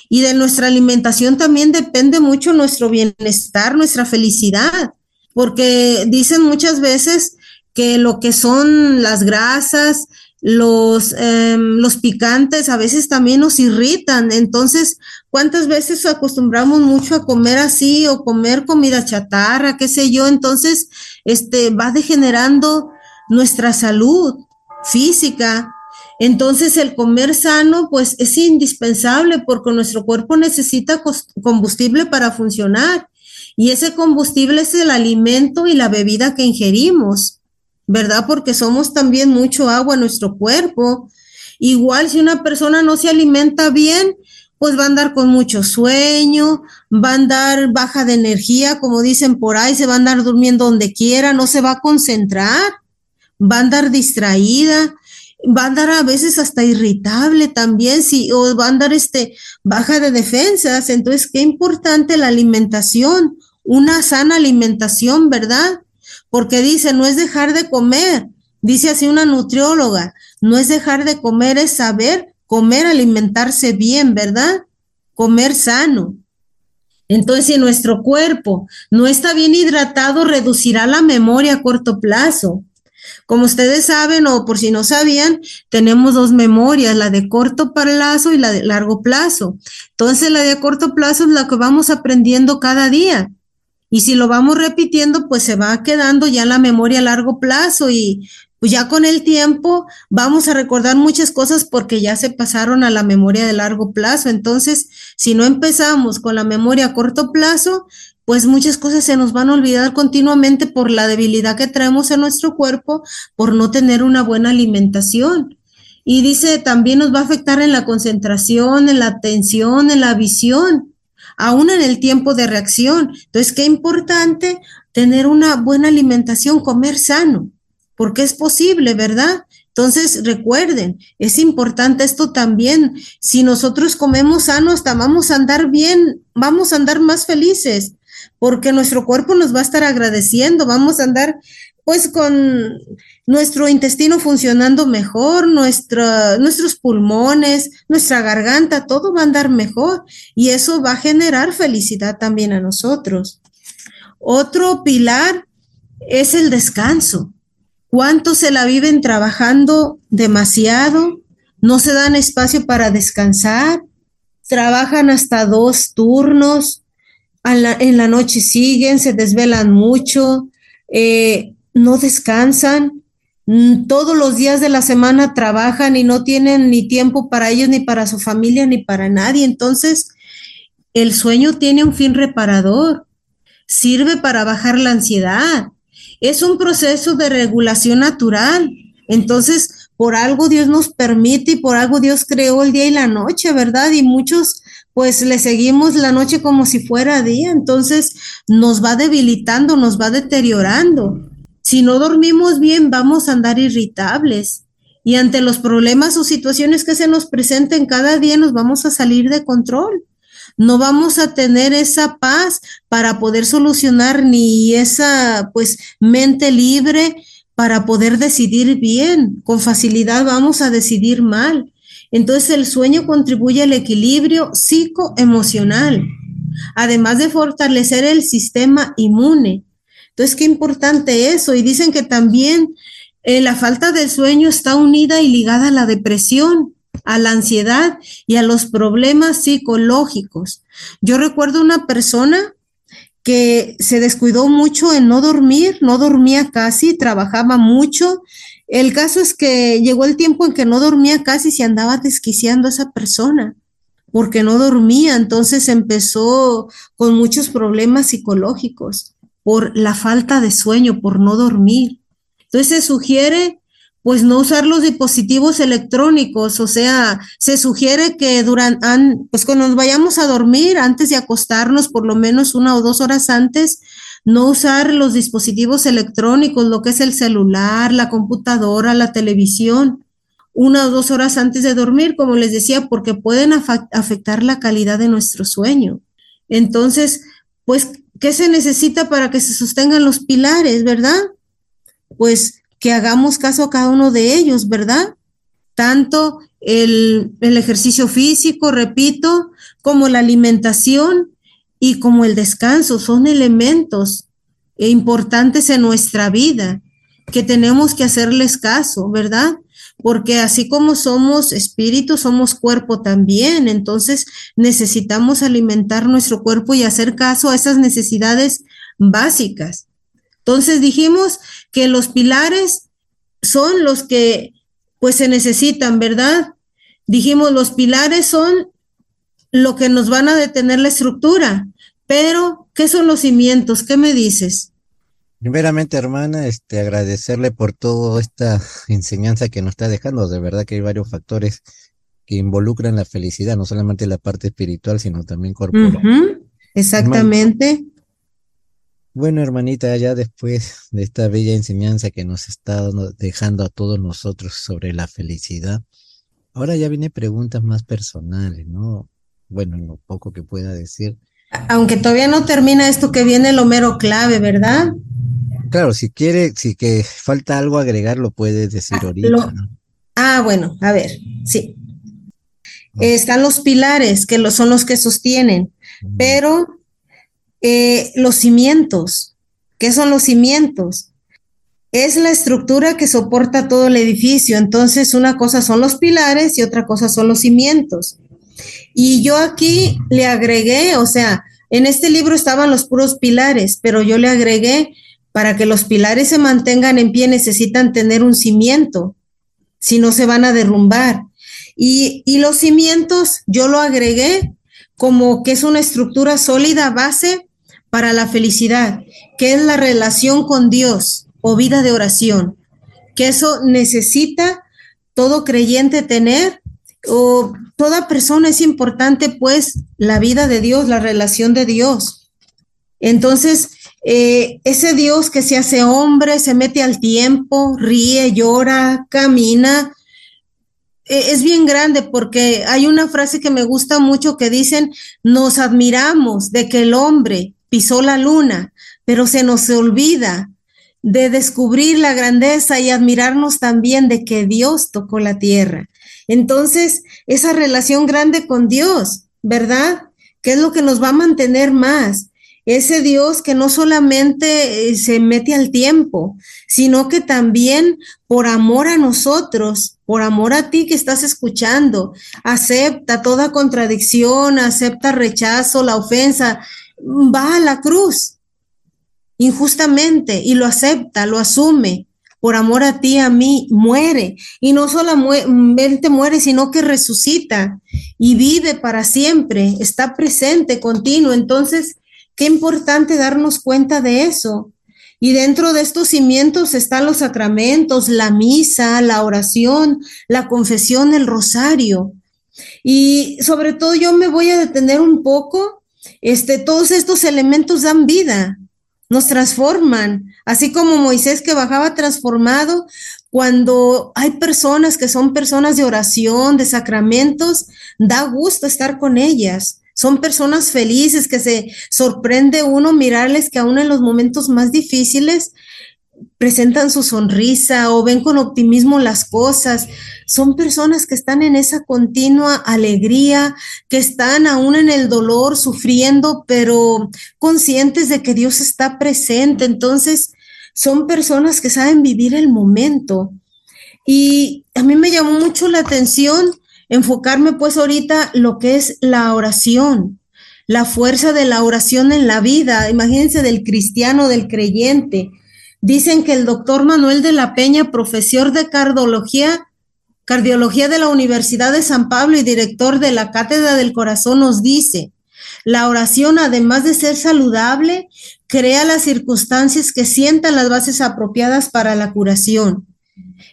Y de nuestra alimentación también depende mucho nuestro bienestar, nuestra felicidad, porque dicen muchas veces que lo que son las grasas, los, em, los picantes a veces también nos irritan. Entonces, ¿cuántas veces acostumbramos mucho a comer así o comer comida chatarra, qué sé yo? Entonces, este va degenerando nuestra salud física. Entonces, el comer sano, pues es indispensable porque nuestro cuerpo necesita combustible para funcionar. Y ese combustible es el alimento y la bebida que ingerimos, ¿verdad? Porque somos también mucho agua en nuestro cuerpo. Igual si una persona no se alimenta bien, pues va a andar con mucho sueño, va a andar baja de energía, como dicen por ahí, se va a andar durmiendo donde quiera, no se va a concentrar, va a andar distraída, va a andar a veces hasta irritable también, si, o va a andar este, baja de defensas. Entonces, qué importante la alimentación, una sana alimentación, ¿verdad? Porque dice, no es dejar de comer, dice así una nutrióloga, no es dejar de comer, es saber comer, alimentarse bien, ¿verdad? Comer sano. Entonces, si nuestro cuerpo no está bien hidratado, reducirá la memoria a corto plazo. Como ustedes saben, o por si no sabían, tenemos dos memorias, la de corto plazo y la de largo plazo. Entonces, la de corto plazo es la que vamos aprendiendo cada día. Y si lo vamos repitiendo, pues se va quedando ya la memoria a largo plazo y pues ya con el tiempo vamos a recordar muchas cosas porque ya se pasaron a la memoria de largo plazo. Entonces, si no empezamos con la memoria a corto plazo, pues muchas cosas se nos van a olvidar continuamente por la debilidad que traemos en nuestro cuerpo, por no tener una buena alimentación. Y dice, también nos va a afectar en la concentración, en la atención, en la visión, aún en el tiempo de reacción. Entonces, qué importante tener una buena alimentación, comer sano porque es posible, ¿verdad? Entonces, recuerden, es importante esto también. Si nosotros comemos sano, hasta vamos a andar bien, vamos a andar más felices, porque nuestro cuerpo nos va a estar agradeciendo, vamos a andar pues con nuestro intestino funcionando mejor, nuestros pulmones, nuestra garganta, todo va a andar mejor y eso va a generar felicidad también a nosotros. Otro pilar es el descanso. ¿Cuántos se la viven trabajando demasiado? No se dan espacio para descansar. Trabajan hasta dos turnos. En la noche siguen, se desvelan mucho, eh, no descansan. Mm, todos los días de la semana trabajan y no tienen ni tiempo para ellos, ni para su familia, ni para nadie. Entonces, el sueño tiene un fin reparador. Sirve para bajar la ansiedad, es un proceso de regulación natural. Entonces, por algo Dios nos permite y por algo Dios creó el día y la noche, ¿verdad? Y muchos pues le seguimos la noche como si fuera día, entonces nos va debilitando, nos va deteriorando. Si no dormimos bien, vamos a andar irritables y ante los problemas o situaciones que se nos presenten cada día nos vamos a salir de control no vamos a tener esa paz para poder solucionar ni esa pues mente libre para poder decidir bien. Con facilidad vamos a decidir mal. Entonces el sueño contribuye al equilibrio psicoemocional, además de fortalecer el sistema inmune. Entonces, qué importante eso. Y dicen que también eh, la falta de sueño está unida y ligada a la depresión a la ansiedad y a los problemas psicológicos. Yo recuerdo una persona que se descuidó mucho en no dormir, no dormía casi, trabajaba mucho. El caso es que llegó el tiempo en que no dormía casi se andaba desquiciando a esa persona porque no dormía, entonces empezó con muchos problemas psicológicos por la falta de sueño, por no dormir. Entonces se sugiere pues no usar los dispositivos electrónicos, o sea, se sugiere que durante, pues cuando nos vayamos a dormir, antes de acostarnos, por lo menos una o dos horas antes, no usar los dispositivos electrónicos, lo que es el celular, la computadora, la televisión, una o dos horas antes de dormir, como les decía, porque pueden afectar la calidad de nuestro sueño. Entonces, pues, ¿qué se necesita para que se sostengan los pilares, verdad? Pues que hagamos caso a cada uno de ellos, ¿verdad? Tanto el, el ejercicio físico, repito, como la alimentación y como el descanso son elementos importantes en nuestra vida que tenemos que hacerles caso, ¿verdad? Porque así como somos espíritu, somos cuerpo también. Entonces necesitamos alimentar nuestro cuerpo y hacer caso a esas necesidades básicas. Entonces dijimos que los pilares son los que pues se necesitan, ¿verdad? Dijimos los pilares son lo que nos van a detener la estructura, pero ¿qué son los cimientos? ¿Qué me dices? Primeramente, hermana, este, agradecerle por toda esta enseñanza que nos está dejando. De verdad que hay varios factores que involucran la felicidad, no solamente la parte espiritual, sino también corporal. Exactamente. Bueno, hermanita, ya después de esta bella enseñanza que nos está dejando a todos nosotros sobre la felicidad, ahora ya viene preguntas más personales, ¿no? Bueno, en lo poco que pueda decir. Aunque todavía no termina esto que viene lo mero clave, ¿verdad? Claro, si quiere, si que falta algo agregar, lo puedes decir ahorita, lo- ¿no? Ah, bueno, a ver, sí. Están los pilares, que lo- son los que sostienen, pero eh, los cimientos, ¿qué son los cimientos? Es la estructura que soporta todo el edificio. Entonces, una cosa son los pilares y otra cosa son los cimientos. Y yo aquí le agregué, o sea, en este libro estaban los puros pilares, pero yo le agregué Para que los pilares se mantengan en pie necesitan tener un cimiento, si no se van a derrumbar. Y, y los cimientos yo lo agregué como que es una estructura sólida base para la felicidad, que es la relación con Dios o vida de oración, que eso necesita todo creyente tener o toda persona es importante pues la vida de Dios, la relación de Dios. Entonces, eh, ese Dios que se hace hombre, se mete al tiempo, ríe, llora, camina, eh, es bien grande porque hay una frase que me gusta mucho que dicen, nos admiramos de que el hombre pisó la luna, pero se nos olvida de descubrir la grandeza y admirarnos también de que Dios tocó la tierra. Entonces, esa relación grande con Dios, ¿verdad? ¿Qué es lo que nos va a mantener más? Ese Dios que no solamente eh, se mete al tiempo, sino que también por amor a nosotros, por amor a ti que estás escuchando, acepta toda contradicción, acepta rechazo, la ofensa, va a la cruz injustamente y lo acepta, lo asume por amor a ti, a mí, muere. Y no solamente muere, sino que resucita y vive para siempre, está presente, continuo. Entonces, qué importante darnos cuenta de eso. Y dentro de estos cimientos están los sacramentos, la misa, la oración, la confesión, el rosario. Y sobre todo yo me voy a detener un poco, este, todos estos elementos dan vida, nos transforman, así como Moisés que bajaba transformado, cuando hay personas que son personas de oración, de sacramentos, da gusto estar con ellas. Son personas felices que se sorprende uno mirarles que aún en los momentos más difíciles presentan su sonrisa o ven con optimismo las cosas. Son personas que están en esa continua alegría, que están aún en el dolor, sufriendo, pero conscientes de que Dios está presente. Entonces, son personas que saben vivir el momento. Y a mí me llamó mucho la atención enfocarme pues ahorita lo que es la oración, la fuerza de la oración en la vida. Imagínense del cristiano, del creyente Dicen que el doctor Manuel de la Peña, profesor de cardiología, cardiología de la Universidad de San Pablo y director de la Cátedra del Corazón, nos dice, la oración, además de ser saludable, crea las circunstancias que sientan las bases apropiadas para la curación.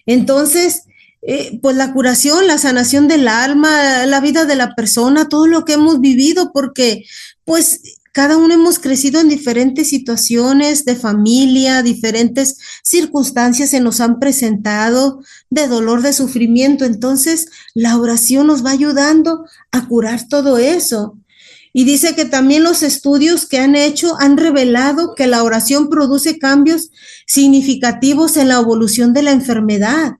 Entonces, eh, pues la curación, la sanación del alma, la vida de la persona, todo lo que hemos vivido, porque pues cada uno hemos crecido en diferentes situaciones de familia, diferentes circunstancias se nos han presentado de dolor, de sufrimiento. Entonces, la oración nos va ayudando a curar todo eso. Y dice que también los estudios que han hecho han revelado que la oración produce cambios significativos en la evolución de la enfermedad.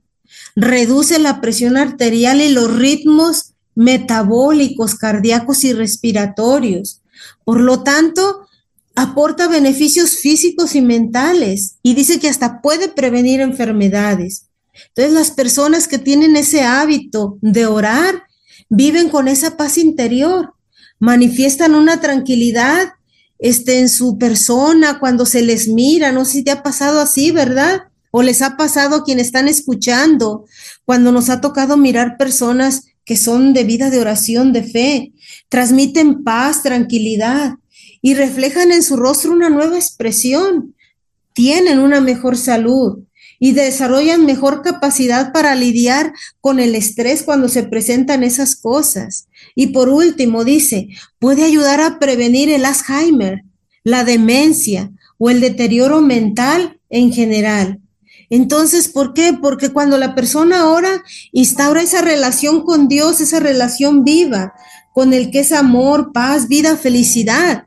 Reduce la presión arterial y los ritmos metabólicos, cardíacos y respiratorios por lo tanto, aporta beneficios físicos y mentales y dice que hasta puede prevenir enfermedades. Entonces, las personas que tienen ese hábito de orar viven con esa paz interior, manifiestan una tranquilidad este, en su persona cuando se les mira. No sé si te ha pasado así, ¿verdad? O les ha pasado a quienes están escuchando, cuando nos ha tocado mirar personas que son de vida de oración, de fe, transmiten paz, tranquilidad y reflejan en su rostro una nueva expresión. Tienen una mejor salud y desarrollan mejor capacidad para lidiar con el estrés cuando se presentan esas cosas. Y por último, dice, puede ayudar a prevenir el Alzheimer, la demencia o el deterioro mental en general. Entonces, ¿por qué? Porque cuando la persona ora, instaura esa relación con Dios, esa relación viva, con el que es amor, paz, vida, felicidad.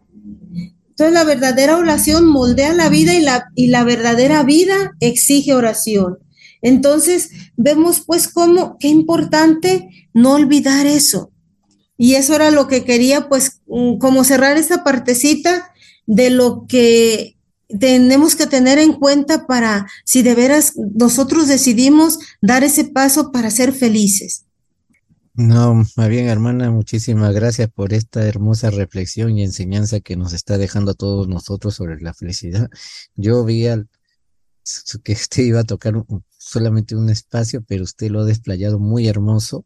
Entonces, la verdadera oración moldea la vida y la, y la verdadera vida exige oración. Entonces, vemos pues cómo, qué importante no olvidar eso. Y eso era lo que quería, pues, mm, como cerrar esta partecita de lo que tenemos que tener en cuenta para si de veras nosotros decidimos dar ese paso para ser felices. No, más bien, hermana, muchísimas gracias por esta hermosa reflexión y enseñanza que nos está dejando a todos nosotros sobre la felicidad. Yo vi al, que usted iba a tocar solamente un espacio, pero usted lo ha desplayado muy hermoso,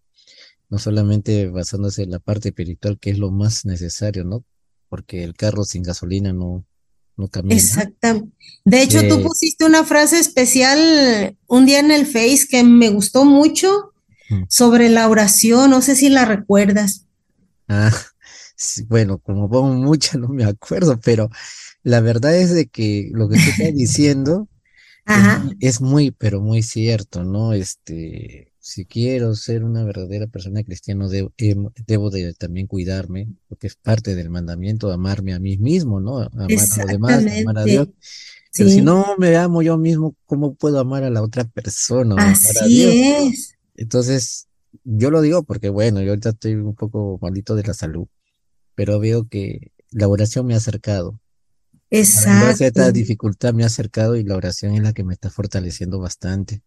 no solamente basándose en la parte espiritual, que es lo más necesario, ¿no? Porque el carro sin gasolina no, no camina. Exactamente. De hecho, tú pusiste una frase especial un día en el Face que me gustó mucho Mm. sobre la oración, no sé si la recuerdas. Ah, sí, bueno, como pongo mucha, no me acuerdo, pero la verdad es de que lo que usted está diciendo es muy, pero muy cierto, ¿no? Este, si quiero ser una verdadera persona cristiana, debo, em- debo de también cuidarme, porque es parte del mandamiento, amarme a mí mismo, ¿no? Amar a los demás, amar a Dios. exactamente. Pero si Sí, no me amo yo mismo, ¿cómo puedo amar a la otra persona amar a así Dios? es. Entonces, yo lo digo porque, bueno, yo ahorita estoy un poco malito de la salud, pero veo que la oración me ha acercado. A esta Exacto. dificultad me ha acercado y la oración es la que me está fortaleciendo bastante.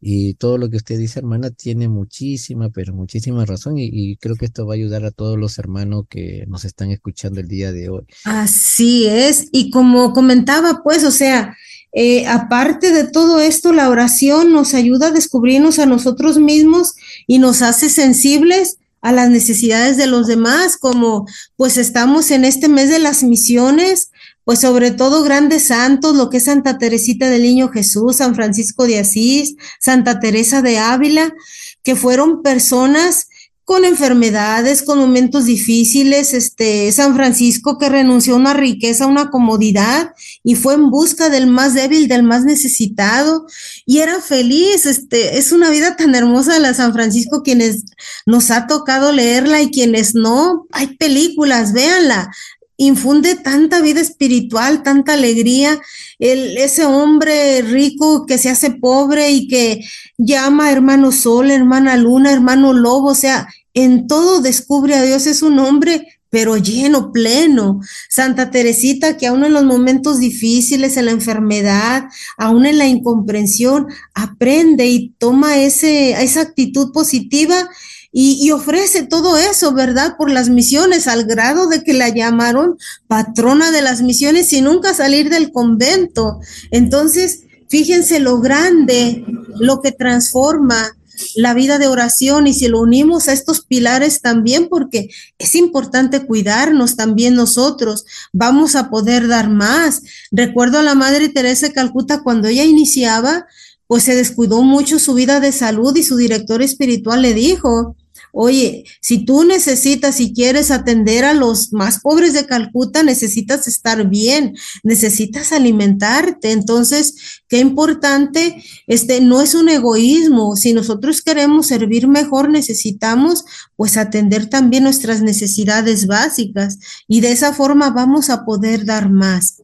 Y todo lo que usted dice, hermana, tiene muchísima, pero muchísima razón y, creo que esto va a ayudar a todos los hermanos que nos están escuchando el día de hoy. Así es, y como comentaba, pues, o sea, eh, aparte de todo esto, la oración nos ayuda a descubrirnos a nosotros mismos y nos hace sensibles a las necesidades de los demás, como pues estamos en este mes de las misiones, pues sobre todo grandes santos, lo que es Santa Teresita del Niño Jesús, San Francisco de Asís, Santa Teresa de Ávila, que fueron personas con enfermedades, con momentos difíciles, este, San Francisco que renunció a una riqueza, a una comodidad y fue en busca del más débil, del más necesitado y era feliz, este, es una vida tan hermosa la San Francisco, quienes nos ha tocado leerla y quienes no, hay películas, véanla, infunde tanta vida espiritual, tanta alegría, ese hombre rico que se hace pobre y que llama hermano sol, hermana luna, hermano lobo, o sea, en todo descubre a Dios, es un hombre pero lleno, pleno. Santa Teresita, que aún en los momentos difíciles, en la enfermedad, aún en la incomprensión, aprende y toma ese, esa actitud positiva y, ofrece todo eso, ¿verdad? Por las misiones, al grado de que la llamaron patrona de las misiones y nunca salir del convento. Entonces, fíjense lo grande, lo que transforma la vida de oración y si lo unimos a estos pilares también, porque es importante cuidarnos también nosotros, vamos a poder dar más. Recuerdo a la Madre Teresa de Calcuta cuando ella iniciaba, pues se descuidó mucho su vida de salud y su director espiritual le dijo, Oye, si tú necesitas y quieres atender a los más pobres de Calcuta, necesitas estar bien, necesitas alimentarte. Entonces, qué importante, este no es un egoísmo. Si nosotros queremos servir mejor, necesitamos pues atender también nuestras necesidades básicas y de esa forma vamos a poder dar más.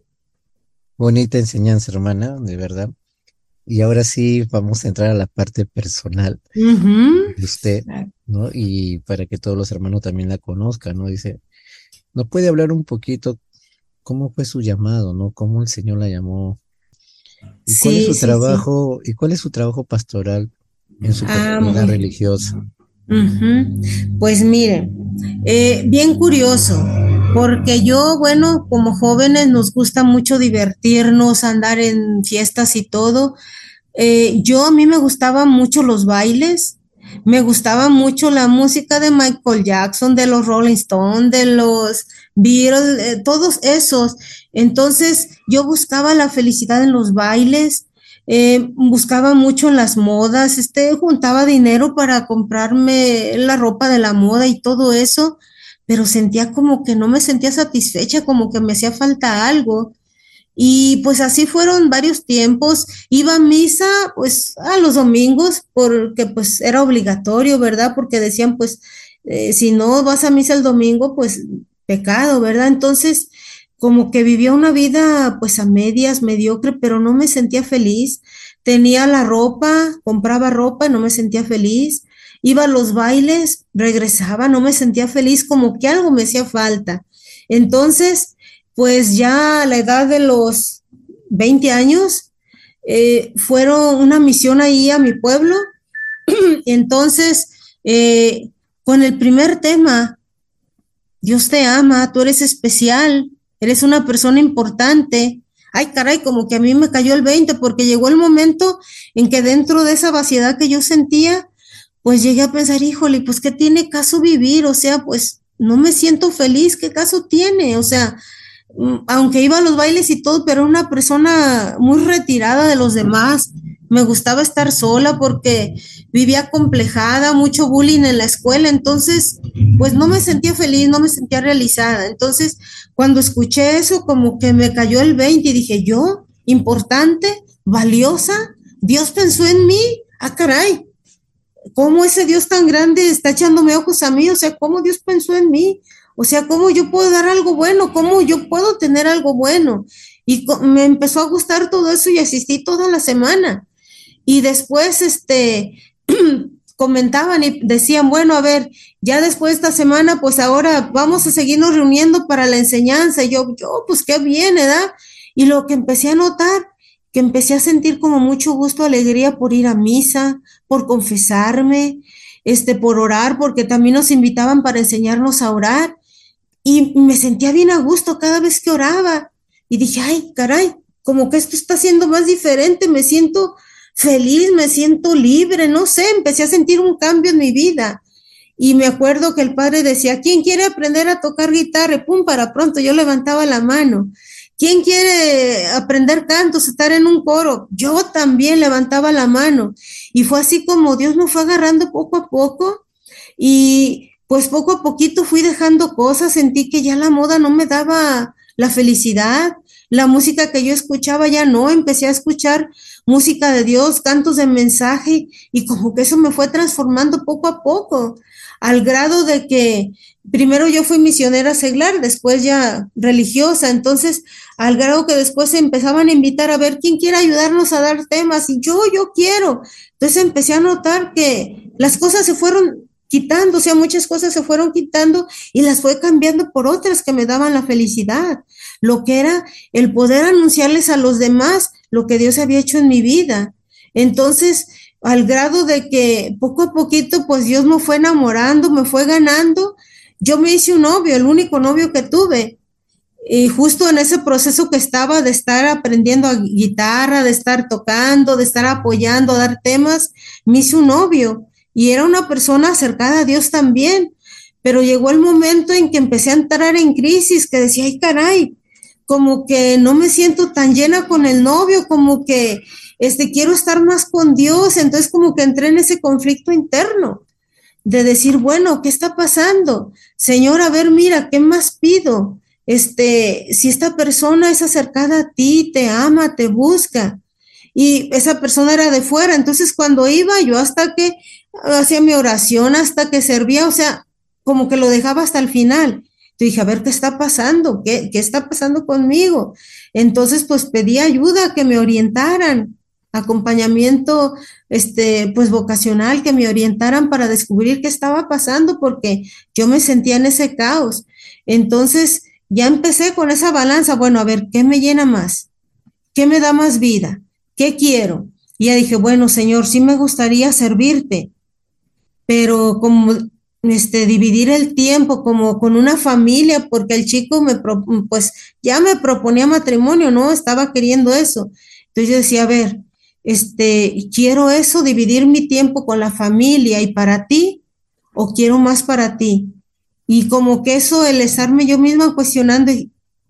Bonita enseñanza, hermana, de verdad. Y ahora sí vamos a entrar a la parte personal Uh -huh. de usted, ¿no? Y para que todos los hermanos también la conozcan, ¿no? Dice, ¿nos puede hablar un poquito cómo fue su llamado, ¿no? ¿Cómo el Señor la llamó? ¿Y sí, cuál es su sí, trabajo, sí. y cuál es su trabajo pastoral en su comunidad ah, religiosa? Uh -huh. Pues mire, eh, bien curioso, porque yo, bueno, como jóvenes nos gusta mucho divertirnos, andar en fiestas y todo. Eh, yo a mí me gustaban mucho los bailes, me gustaba mucho la música de Michael Jackson, de los Rolling Stones, de los Beatles, eh, todos esos. Entonces yo buscaba la felicidad en los bailes, eh, buscaba mucho en las modas, este, juntaba dinero para comprarme la ropa de la moda y todo eso pero sentía como que no me sentía satisfecha, como que me hacía falta algo. Y pues así fueron varios tiempos. Iba a misa pues a los domingos porque pues era obligatorio, ¿verdad? Porque decían pues eh, si no vas a misa el domingo pues pecado, ¿verdad? Entonces como que vivía una vida pues a medias, mediocre, pero no me sentía feliz. Tenía la ropa, compraba ropa, no me sentía feliz iba a los bailes, regresaba, no me sentía feliz, como que algo me hacía falta. Entonces, pues ya a la edad de los 20 años, eh, fueron una misión ahí a mi pueblo. Entonces, eh, con el primer tema. Dios te ama, tú eres especial, eres una persona importante. Ay, caray, como que a mí me cayó el 20 porque llegó el momento en que dentro de esa vaciedad que yo sentía, pues llegué a pensar, híjole, pues qué tiene caso vivir, o sea, pues no me siento feliz, ¿qué caso tiene? O sea, mm, aunque iba a los bailes y todo, pero era una persona muy retirada de los demás. Me gustaba estar sola porque vivía complejada, mucho bullying en la escuela, entonces, pues no me sentía feliz, no me sentía realizada. Entonces, cuando escuché eso, como que me cayó el 20 y dije, yo, importante, valiosa, Dios pensó en mí, ah, caray, ¿cómo ese Dios tan grande está echándome ojos a mí? O sea, ¿cómo Dios pensó en mí? O sea, ¿cómo yo puedo dar algo bueno? ¿Cómo yo puedo tener algo bueno? Y me empezó a gustar todo eso y asistí toda la semana. Y después, este, comentaban y decían, bueno, a ver, ya después de esta semana, pues ahora vamos a seguirnos reuniendo para la enseñanza. Y yo, yo, pues qué bien, ¿verdad? Y lo que empecé a notar, que empecé a sentir como mucho gusto, alegría por ir a misa, por confesarme, este, por orar, porque también nos invitaban para enseñarnos a orar. Y me sentía bien a gusto cada vez que oraba. Y dije, ay, caray, como que esto está siendo más diferente, me siento feliz, me siento libre, no sé, empecé a sentir un cambio en mi vida. Y me acuerdo que el padre decía, ¿quién quiere aprender a tocar guitarra? Pum, para pronto yo levantaba la mano. ¿Quién quiere aprender cantos, estar en un coro? Yo también levantaba la mano. Y fue así como Dios me fue agarrando poco a poco. Y pues poco a poquito fui dejando cosas, sentí que ya la moda no me daba la felicidad, la música que yo escuchaba ya no, empecé a escuchar música de Dios, cantos de mensaje y como que eso me fue transformando poco a poco, al grado de que primero yo fui misionera seglar, después ya religiosa, entonces al grado que después se empezaban a invitar a ver quién quiere ayudarnos a dar temas y yo, yo quiero. Entonces empecé a notar que las cosas se fueron quitando, o sea, muchas cosas se fueron quitando y las fue cambiando por otras que me daban la felicidad, lo que era el poder anunciarles a los demás lo que Dios había hecho en mi vida. Entonces, al grado de que poco a poquito, pues Dios me fue enamorando, me fue ganando. Yo me hice un novio, el único novio que tuve. Y justo en ese proceso que estaba de estar aprendiendo a guitarra, de estar tocando, de estar apoyando, dar temas, me hice un novio y era una persona acercada a Dios también. Pero llegó el momento en que empecé a entrar en crisis, que decía, ay caray, como que no me siento tan llena con el novio, como que este quiero estar más con Dios, entonces como que entré en ese conflicto interno de decir, bueno, ¿qué está pasando? Señor, a ver, mira, ¿qué más pido? Este, si esta persona es acercada a ti, te ama, te busca, y esa persona era de fuera, entonces cuando iba yo hasta que hacía mi oración, hasta que servía, o sea, como que lo dejaba hasta el final. Yo dije, a ver, ¿qué está pasando? ¿Qué, qué está pasando conmigo? Entonces, pues pedí ayuda, que me orientaran, acompañamiento, este, pues vocacional, que me orientaran para descubrir qué estaba pasando, porque yo me sentía en ese caos. Entonces, ya empecé con esa balanza, bueno, a ver, ¿qué me llena más? ¿Qué me da más vida? ¿Qué quiero? Y ya dije, bueno, Señor, sí me gustaría servirte, pero como este, dividir el tiempo como con una familia, porque el chico me, pro- pues ya me proponía matrimonio, ¿no? Estaba queriendo eso. Entonces yo decía, a ver, este, quiero eso, dividir mi tiempo con la familia y para ti, o quiero más para ti. Y como que eso, el estarme yo misma cuestionando,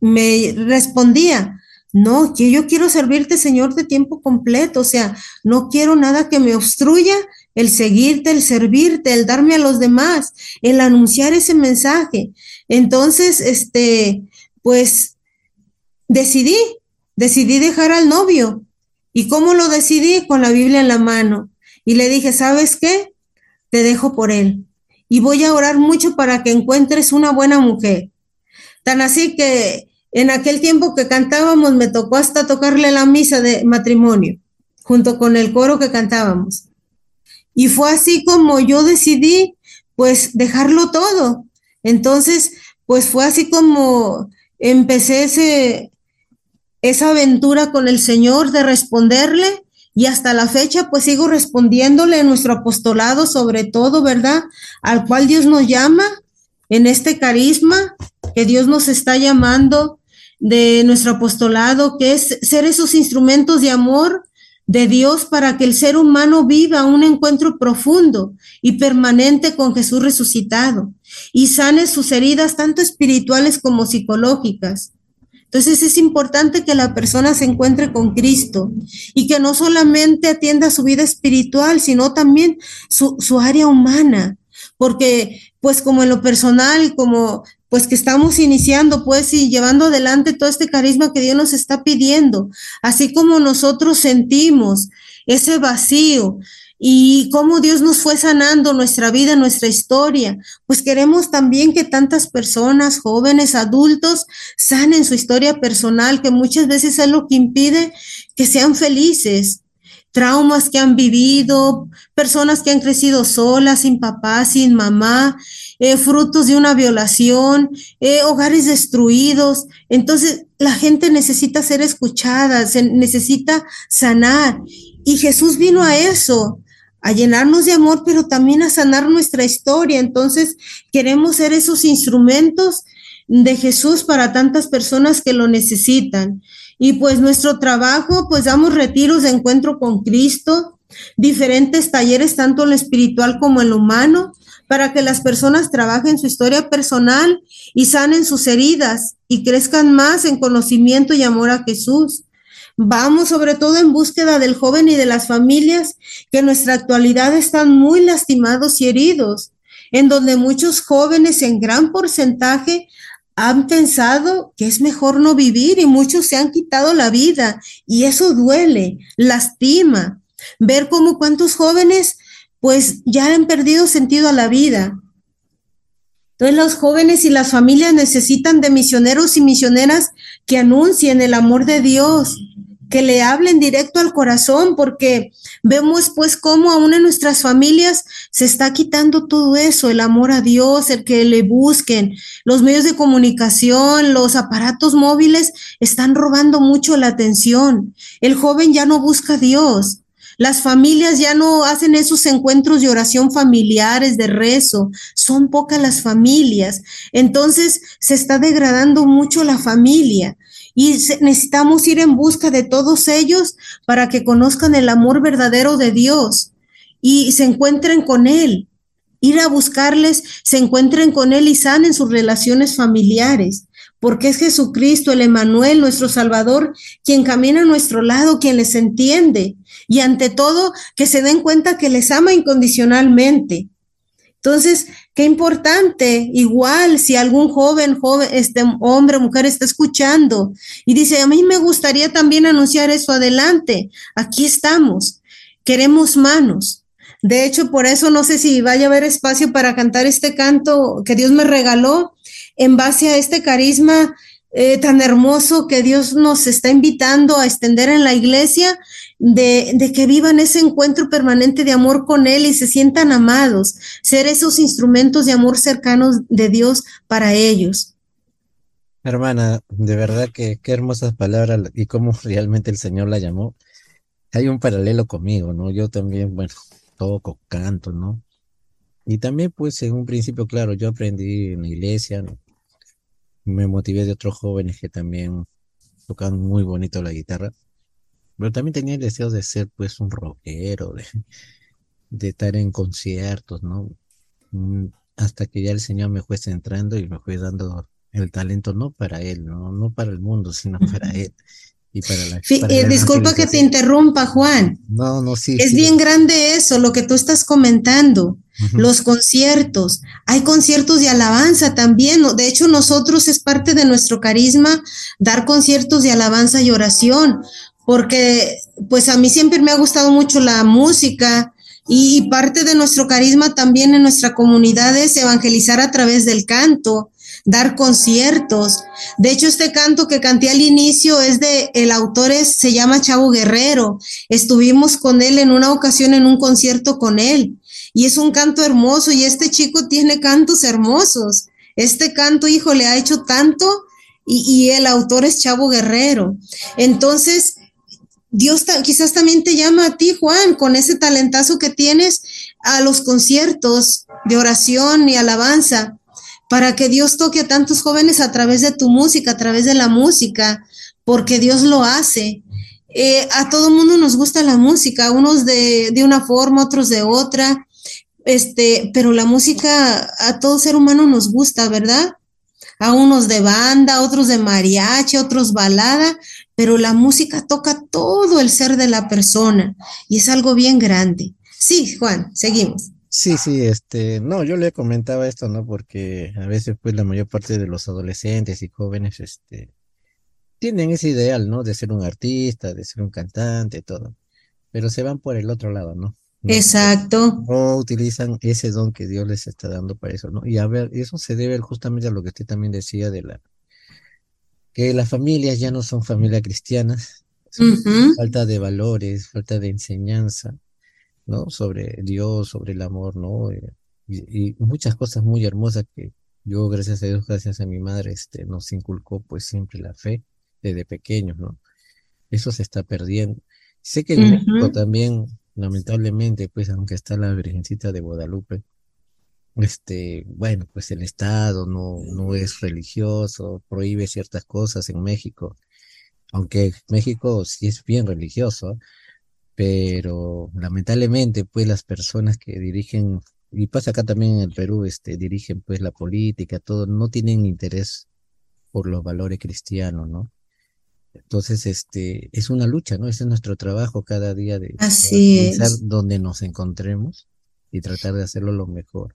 me respondía, no, que yo quiero servirte, Señor, de tiempo completo, o sea, no quiero nada que me obstruya el seguirte, el servirte, el darme a los demás, el anunciar ese mensaje. Entonces, este, pues decidí, decidí dejar al novio. ¿Y cómo lo decidí? Con la Biblia en la mano. Y le dije, ¿sabes qué? Te dejo por él. Y voy a orar mucho para que encuentres una buena mujer. Tan así que en aquel tiempo que cantábamos me tocó hasta tocarle la misa de matrimonio, junto con el coro que cantábamos. Y fue así como yo decidí, pues, dejarlo todo. Entonces, pues fue así como empecé ese, esa aventura con el Señor de responderle Y hasta la fecha, pues sigo respondiéndole en nuestro apostolado, sobre todo, ¿verdad? Al cual Dios nos llama en este carisma que Dios nos está llamando de nuestro apostolado, que es ser esos instrumentos de amor de Dios para que el ser humano viva un encuentro profundo y permanente con Jesús resucitado y sane sus heridas tanto espirituales como psicológicas. Entonces es importante que la persona se encuentre con Cristo y que no solamente atienda su vida espiritual, sino también su, su área humana, porque pues como en lo personal, como pues que estamos iniciando, pues, y llevando adelante todo este carisma que Dios nos está pidiendo, así como nosotros sentimos ese vacío y cómo Dios nos fue sanando nuestra vida, nuestra historia, pues queremos también que tantas personas, jóvenes, adultos, sanen su historia personal, que muchas veces es lo que impide que sean felices traumas que han vivido, personas que han crecido solas, sin papá, sin mamá, eh, frutos de una violación, eh, hogares destruidos. Entonces, la gente necesita ser escuchada, se necesita sanar. Y Jesús vino a eso, a llenarnos de amor, pero también a sanar nuestra historia. Entonces, queremos ser esos instrumentos de Jesús para tantas personas que lo necesitan. Y pues nuestro trabajo, pues damos retiros de encuentro con Cristo, diferentes talleres tanto en lo espiritual como en lo humano, para que las personas trabajen su historia personal y sanen sus heridas y crezcan más en conocimiento y amor a Jesús. Vamos sobre todo en búsqueda del joven y de las familias que en nuestra actualidad están muy lastimados y heridos, en donde muchos jóvenes en gran porcentaje han pensado que es mejor no vivir y muchos se han quitado la vida y eso duele, lastima. Ver cómo cuántos jóvenes pues ya han perdido sentido a la vida. Entonces los jóvenes y las familias necesitan de misioneros y misioneras que anuncien el amor de Dios, que le hablen directo al corazón, porque vemos pues cómo aún en nuestras familias se está quitando todo eso, el amor a Dios, el que le busquen. Los medios de comunicación, los aparatos móviles están robando mucho la atención. El joven ya no busca a Dios. Las familias ya no hacen esos encuentros de oración familiares, de rezo. Son pocas las familias. Entonces se está degradando mucho la familia y necesitamos ir en busca de todos ellos para que conozcan el amor verdadero de Dios y se encuentren con Él. Ir a buscarles, se encuentren con Él y sanen sus relaciones familiares, porque es Jesucristo, el Emanuel, nuestro Salvador, quien camina a nuestro lado, quien les entiende y ante todo que se den cuenta que les ama incondicionalmente. Entonces, qué importante, igual si algún joven, joven, este hombre, mujer está escuchando y dice, a mí me gustaría también anunciar eso adelante, aquí estamos, queremos manos. De hecho, por eso no sé si vaya a haber espacio para cantar este canto que Dios me regaló en base a este carisma eh, tan hermoso que Dios nos está invitando a extender en la iglesia de, de, que vivan ese encuentro permanente de amor con Él y se sientan amados, ser esos instrumentos de amor cercanos de Dios para ellos. Hermana, de verdad que qué hermosas palabras y cómo realmente el Señor la llamó. Hay un paralelo conmigo, ¿no? Yo también, bueno, toco, canto, ¿no? Y también, pues, en un principio, claro, yo aprendí en la iglesia, ¿no? Me motivé de otros jóvenes que también tocan muy bonito la guitarra pero también tenía el deseo de ser pues un rockero, de, de estar en conciertos, ¿no? Mm, hasta que ya el Señor me fue centrando y me fue dando el talento no para Él, no, no para el mundo, sino para Él. Y para la, sí, para eh, disculpa que te interrumpa, Juan. No, no, sí. Es sí. bien grande eso, lo que tú estás comentando. Los conciertos, hay conciertos de alabanza también. De hecho, nosotros es parte de nuestro carisma dar conciertos de alabanza y oración porque pues a mí siempre me ha gustado mucho la música y, y, parte de nuestro carisma también en nuestra comunidad es evangelizar a través del canto, dar conciertos. De hecho, este canto que canté al inicio es de, el autor es, se llama Chavo Guerrero. Estuvimos con él en una ocasión en un concierto con él y es un canto hermoso y este chico tiene cantos hermosos. Este canto, hijo, le ha hecho tanto y, y el autor es Chavo Guerrero. Entonces, Dios quizás también te llama a ti, Juan, con ese talentazo que tienes a los conciertos de oración y alabanza, para que Dios toque a tantos jóvenes a través de tu música, a través de la música, porque Dios lo hace. Eh, a todo mundo nos gusta la música, unos de, de una forma, otros de otra, este, pero la música a todo ser humano nos gusta, ¿verdad? A unos de banda, otros de mariachi, otros balada, pero la música toca todo el ser de la persona y es algo bien grande. Sí, Juan, seguimos. Sí, sí, este, no, yo le comentaba esto, ¿no? Porque a veces, pues, la mayor parte de los adolescentes y jóvenes, este, tienen ese ideal, ¿no? De ser un artista, de ser un cantante, todo, pero se van por el otro lado, ¿no? No, Exacto. no utilizan ese don que Dios les está dando para eso, ¿no? Y a ver, eso se debe justamente a lo que usted también decía de la, que las familias ya no son familias cristianas, falta de valores, falta de enseñanza, ¿no? Sobre Dios, sobre el amor, ¿no? Eh, Y, y muchas cosas muy hermosas que yo, gracias a Dios, gracias a mi madre, este, nos inculcó pues siempre la fe desde pequeños, ¿no? Eso se está perdiendo. Sé que en México también, lamentablemente, pues aunque está la Virgencita de Guadalupe, este, bueno, pues el Estado no, no es religioso, prohíbe ciertas cosas en México, aunque México sí es bien religioso, pero lamentablemente, pues las personas que dirigen, y pasa acá también en el Perú, este, dirigen pues la política, todo, no tienen interés por los valores cristianos, ¿no? Entonces, este, es una lucha, ¿no? Ese es nuestro trabajo cada día de Así pensar es. donde nos encontremos y tratar de hacerlo lo mejor.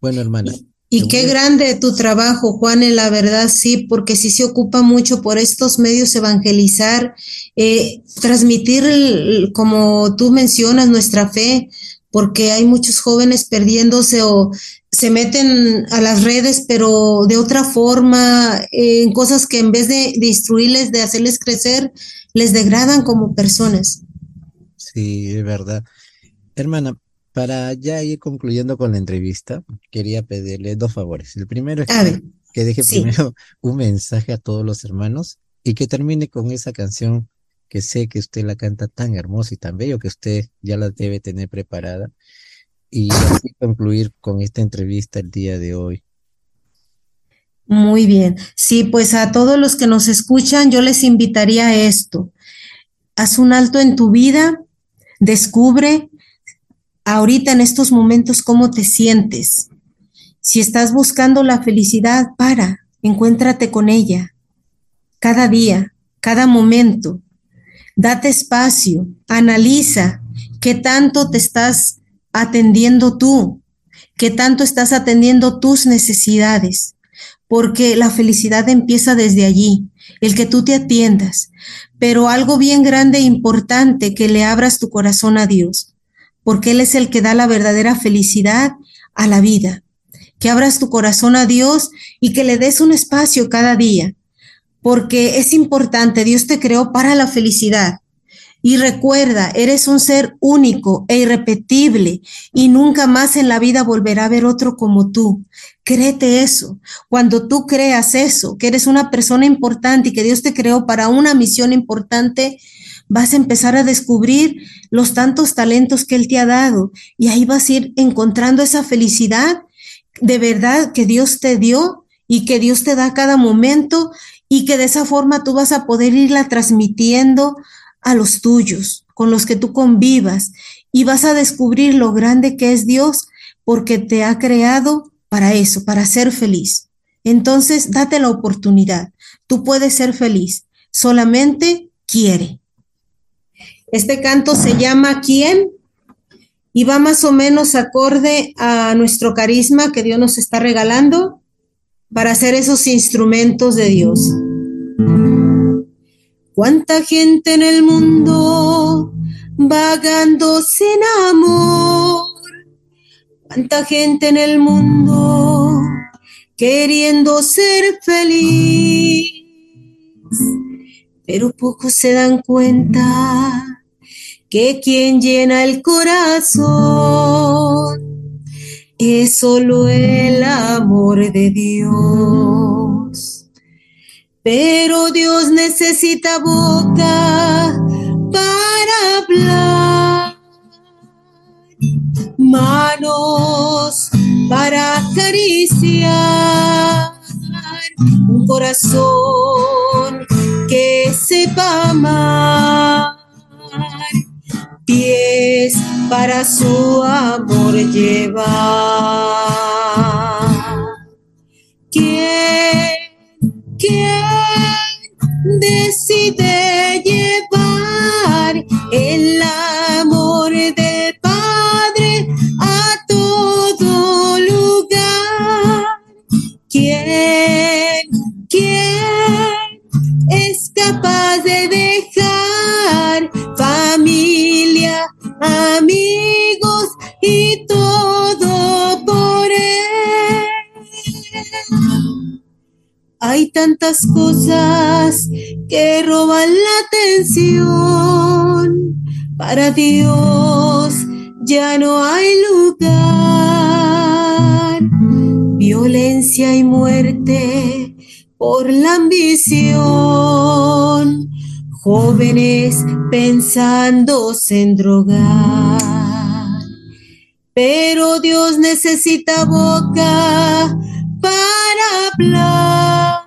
Bueno, hermana, Y qué grande tu trabajo, Juan, en la verdad sí, porque sí se ocupa mucho por estos medios evangelizar, eh, transmitir, el- como tú mencionas, nuestra fe, porque hay muchos jóvenes perdiéndose o se meten a las redes, pero de otra forma, eh, en cosas que en vez de, de instruirles, de hacerles crecer, les degradan como personas. Sí, es verdad. Hermana, para ya ir concluyendo con la entrevista, quería pedirle dos favores. El primero es que, deje sí. primero un mensaje a todos los hermanos y que termine con esa canción que sé que usted la canta tan hermosa y tan bello que usted ya la debe tener preparada y así concluir con esta entrevista el día de hoy. Muy bien. Sí, pues a todos los que nos escuchan, yo les invitaría a esto. Haz un alto en tu vida, descubre ahorita en estos momentos cómo te sientes. Si estás buscando la felicidad, para, encuéntrate con ella. Cada día, cada momento. Date espacio, analiza qué tanto te estás atendiendo tú, qué tanto estás atendiendo tus necesidades porque la felicidad empieza desde allí, el que tú te atiendas, pero algo bien grande e importante, que le abras tu corazón a Dios, porque Él es el que da la verdadera felicidad a la vida, que abras tu corazón a Dios y que le des un espacio cada día, porque es importante, Dios te creó para la felicidad. Y recuerda, eres un ser único e irrepetible y nunca más en la vida volverá a haber otro como tú. Créete eso. Cuando tú creas eso, que eres una persona importante y que Dios te creó para una misión importante, vas a empezar a descubrir los tantos talentos que Él te ha dado y ahí vas a ir encontrando esa felicidad de verdad que Dios te dio y que Dios te da a cada momento y que de esa forma tú vas a poder irla transmitiendo a los tuyos, con los que tú convivas y vas a descubrir lo grande que es Dios porque te ha creado para eso, para ser feliz. Entonces, date la oportunidad. Tú puedes ser feliz, solamente quiere. Este canto se llama ¿Quién? Y va más o menos acorde a nuestro carisma que Dios nos está regalando para hacer esos instrumentos de Dios. Cuánta gente en el mundo vagando sin amor. Cuánta gente en el mundo queriendo ser feliz. Pero pocos se dan cuenta que quien llena el corazón es solo el amor de Dios. Pero Dios necesita boca para hablar, manos para acariciar, un corazón que sepa amar, para su amor llevar. ¿Quién, quién decide llevar el amor del Padre a todo lugar? ¿Quién, quién es capaz de dejar amigos y todo por él? Hay tantas cosas que roban la atención. Para Dios ya no hay lugar. Violencia y muerte por la ambición. Jóvenes pensándose en drogar. Pero Dios necesita boca para hablar,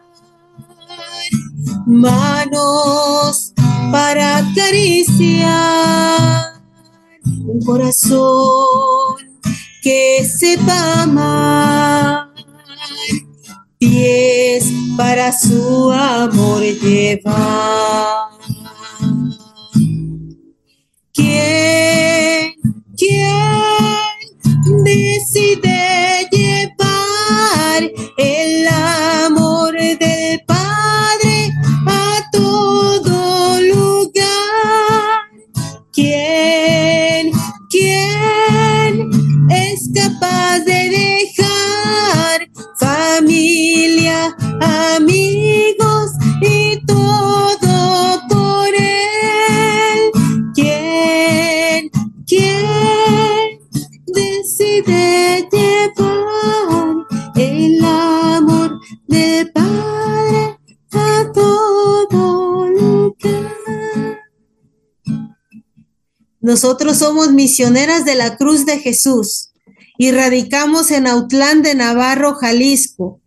manos para acariciar, un corazón que sepa amar, pies para su amor llevar. Nosotros somos misioneras de la Cruz de Jesús y radicamos en Autlán de Navarro, Jalisco.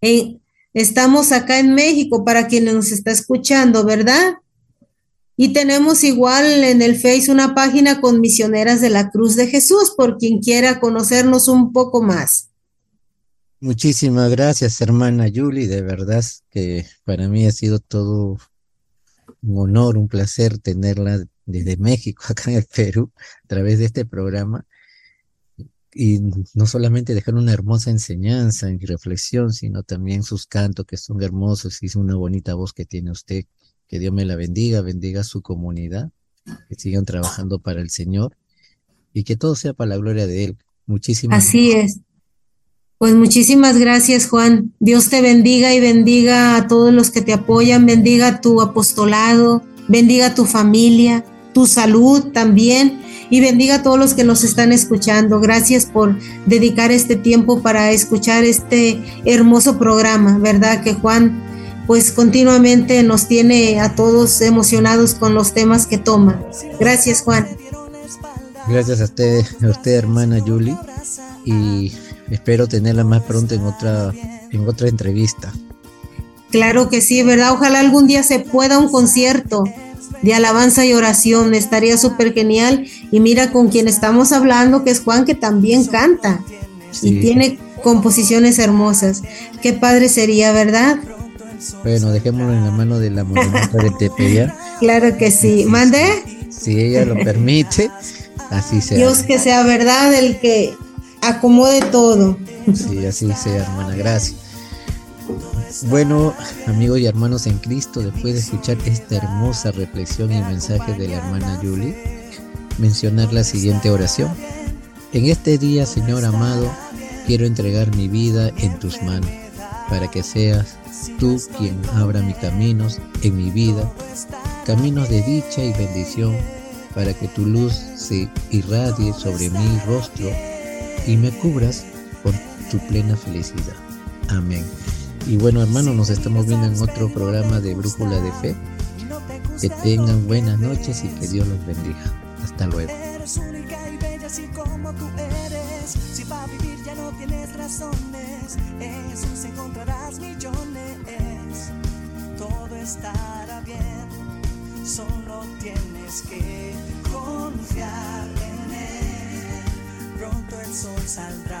Eh, estamos acá en México para quienes nos está escuchando, ¿verdad? Y tenemos igual en el Face una página con misioneras de la Cruz de Jesús, por quien quiera conocernos un poco más. Muchísimas gracias, hermana Yuli. De verdad que para mí ha sido todo un honor, un placer tenerla desde México, acá en el Perú, a través de este programa. Y no solamente dejar una hermosa enseñanza y reflexión, sino también sus cantos que son hermosos y una bonita voz que tiene usted. Que Dios me la bendiga, bendiga a su comunidad, que sigan trabajando para el Señor y que todo sea para la gloria de Él. Muchísimas Así es. Pues muchísimas gracias, Juan. Dios te bendiga y bendiga a todos los que te apoyan, bendiga tu apostolado, bendiga tu familia, tu salud también y bendiga a todos los que nos están escuchando. Gracias por dedicar este tiempo para escuchar este hermoso programa, ¿verdad? Que Juan pues continuamente nos tiene a todos emocionados con los temas que toma. Gracias, Juan. Gracias a usted, a usted hermana Yuli, y espero tenerla más pronto en otra, en otra entrevista. Claro que sí, ¿verdad? Ojalá algún día se pueda un concierto de alabanza y oración, estaría súper genial. Y mira con quien estamos hablando, que es Juan, que también canta Sí. y tiene composiciones hermosas. Qué padre sería, ¿verdad? Bueno, dejémoslo en la mano de la morenita de Tepeya. Claro que sí. Mande, Si ella lo permite, así sea. Dios que sea verdad el que acomode todo. Sí, así sea, hermana. Gracias. Bueno, amigos y hermanos en Cristo, después de escuchar esta hermosa reflexión y mensaje de la hermana Julie, mencionar la siguiente oración. En este día, Señor amado, quiero entregar mi vida en tus manos, para que seas tú quien abra mis caminos en mi vida, caminos de dicha y bendición, para que tu luz se irradie sobre mi rostro y me cubras con tu plena felicidad. Amén. Y bueno, hermano, nos estamos viendo en otro programa de Brújula de Fe. Que tengan buenas noches y que Dios los bendiga. Hasta luego. Eres única y bella así como tú eres. Si para vivir ya no tienes razones, en Jesús encontrarás millones. Todo estará bien, solo tienes que confiar en Él. Pronto el sol saldrá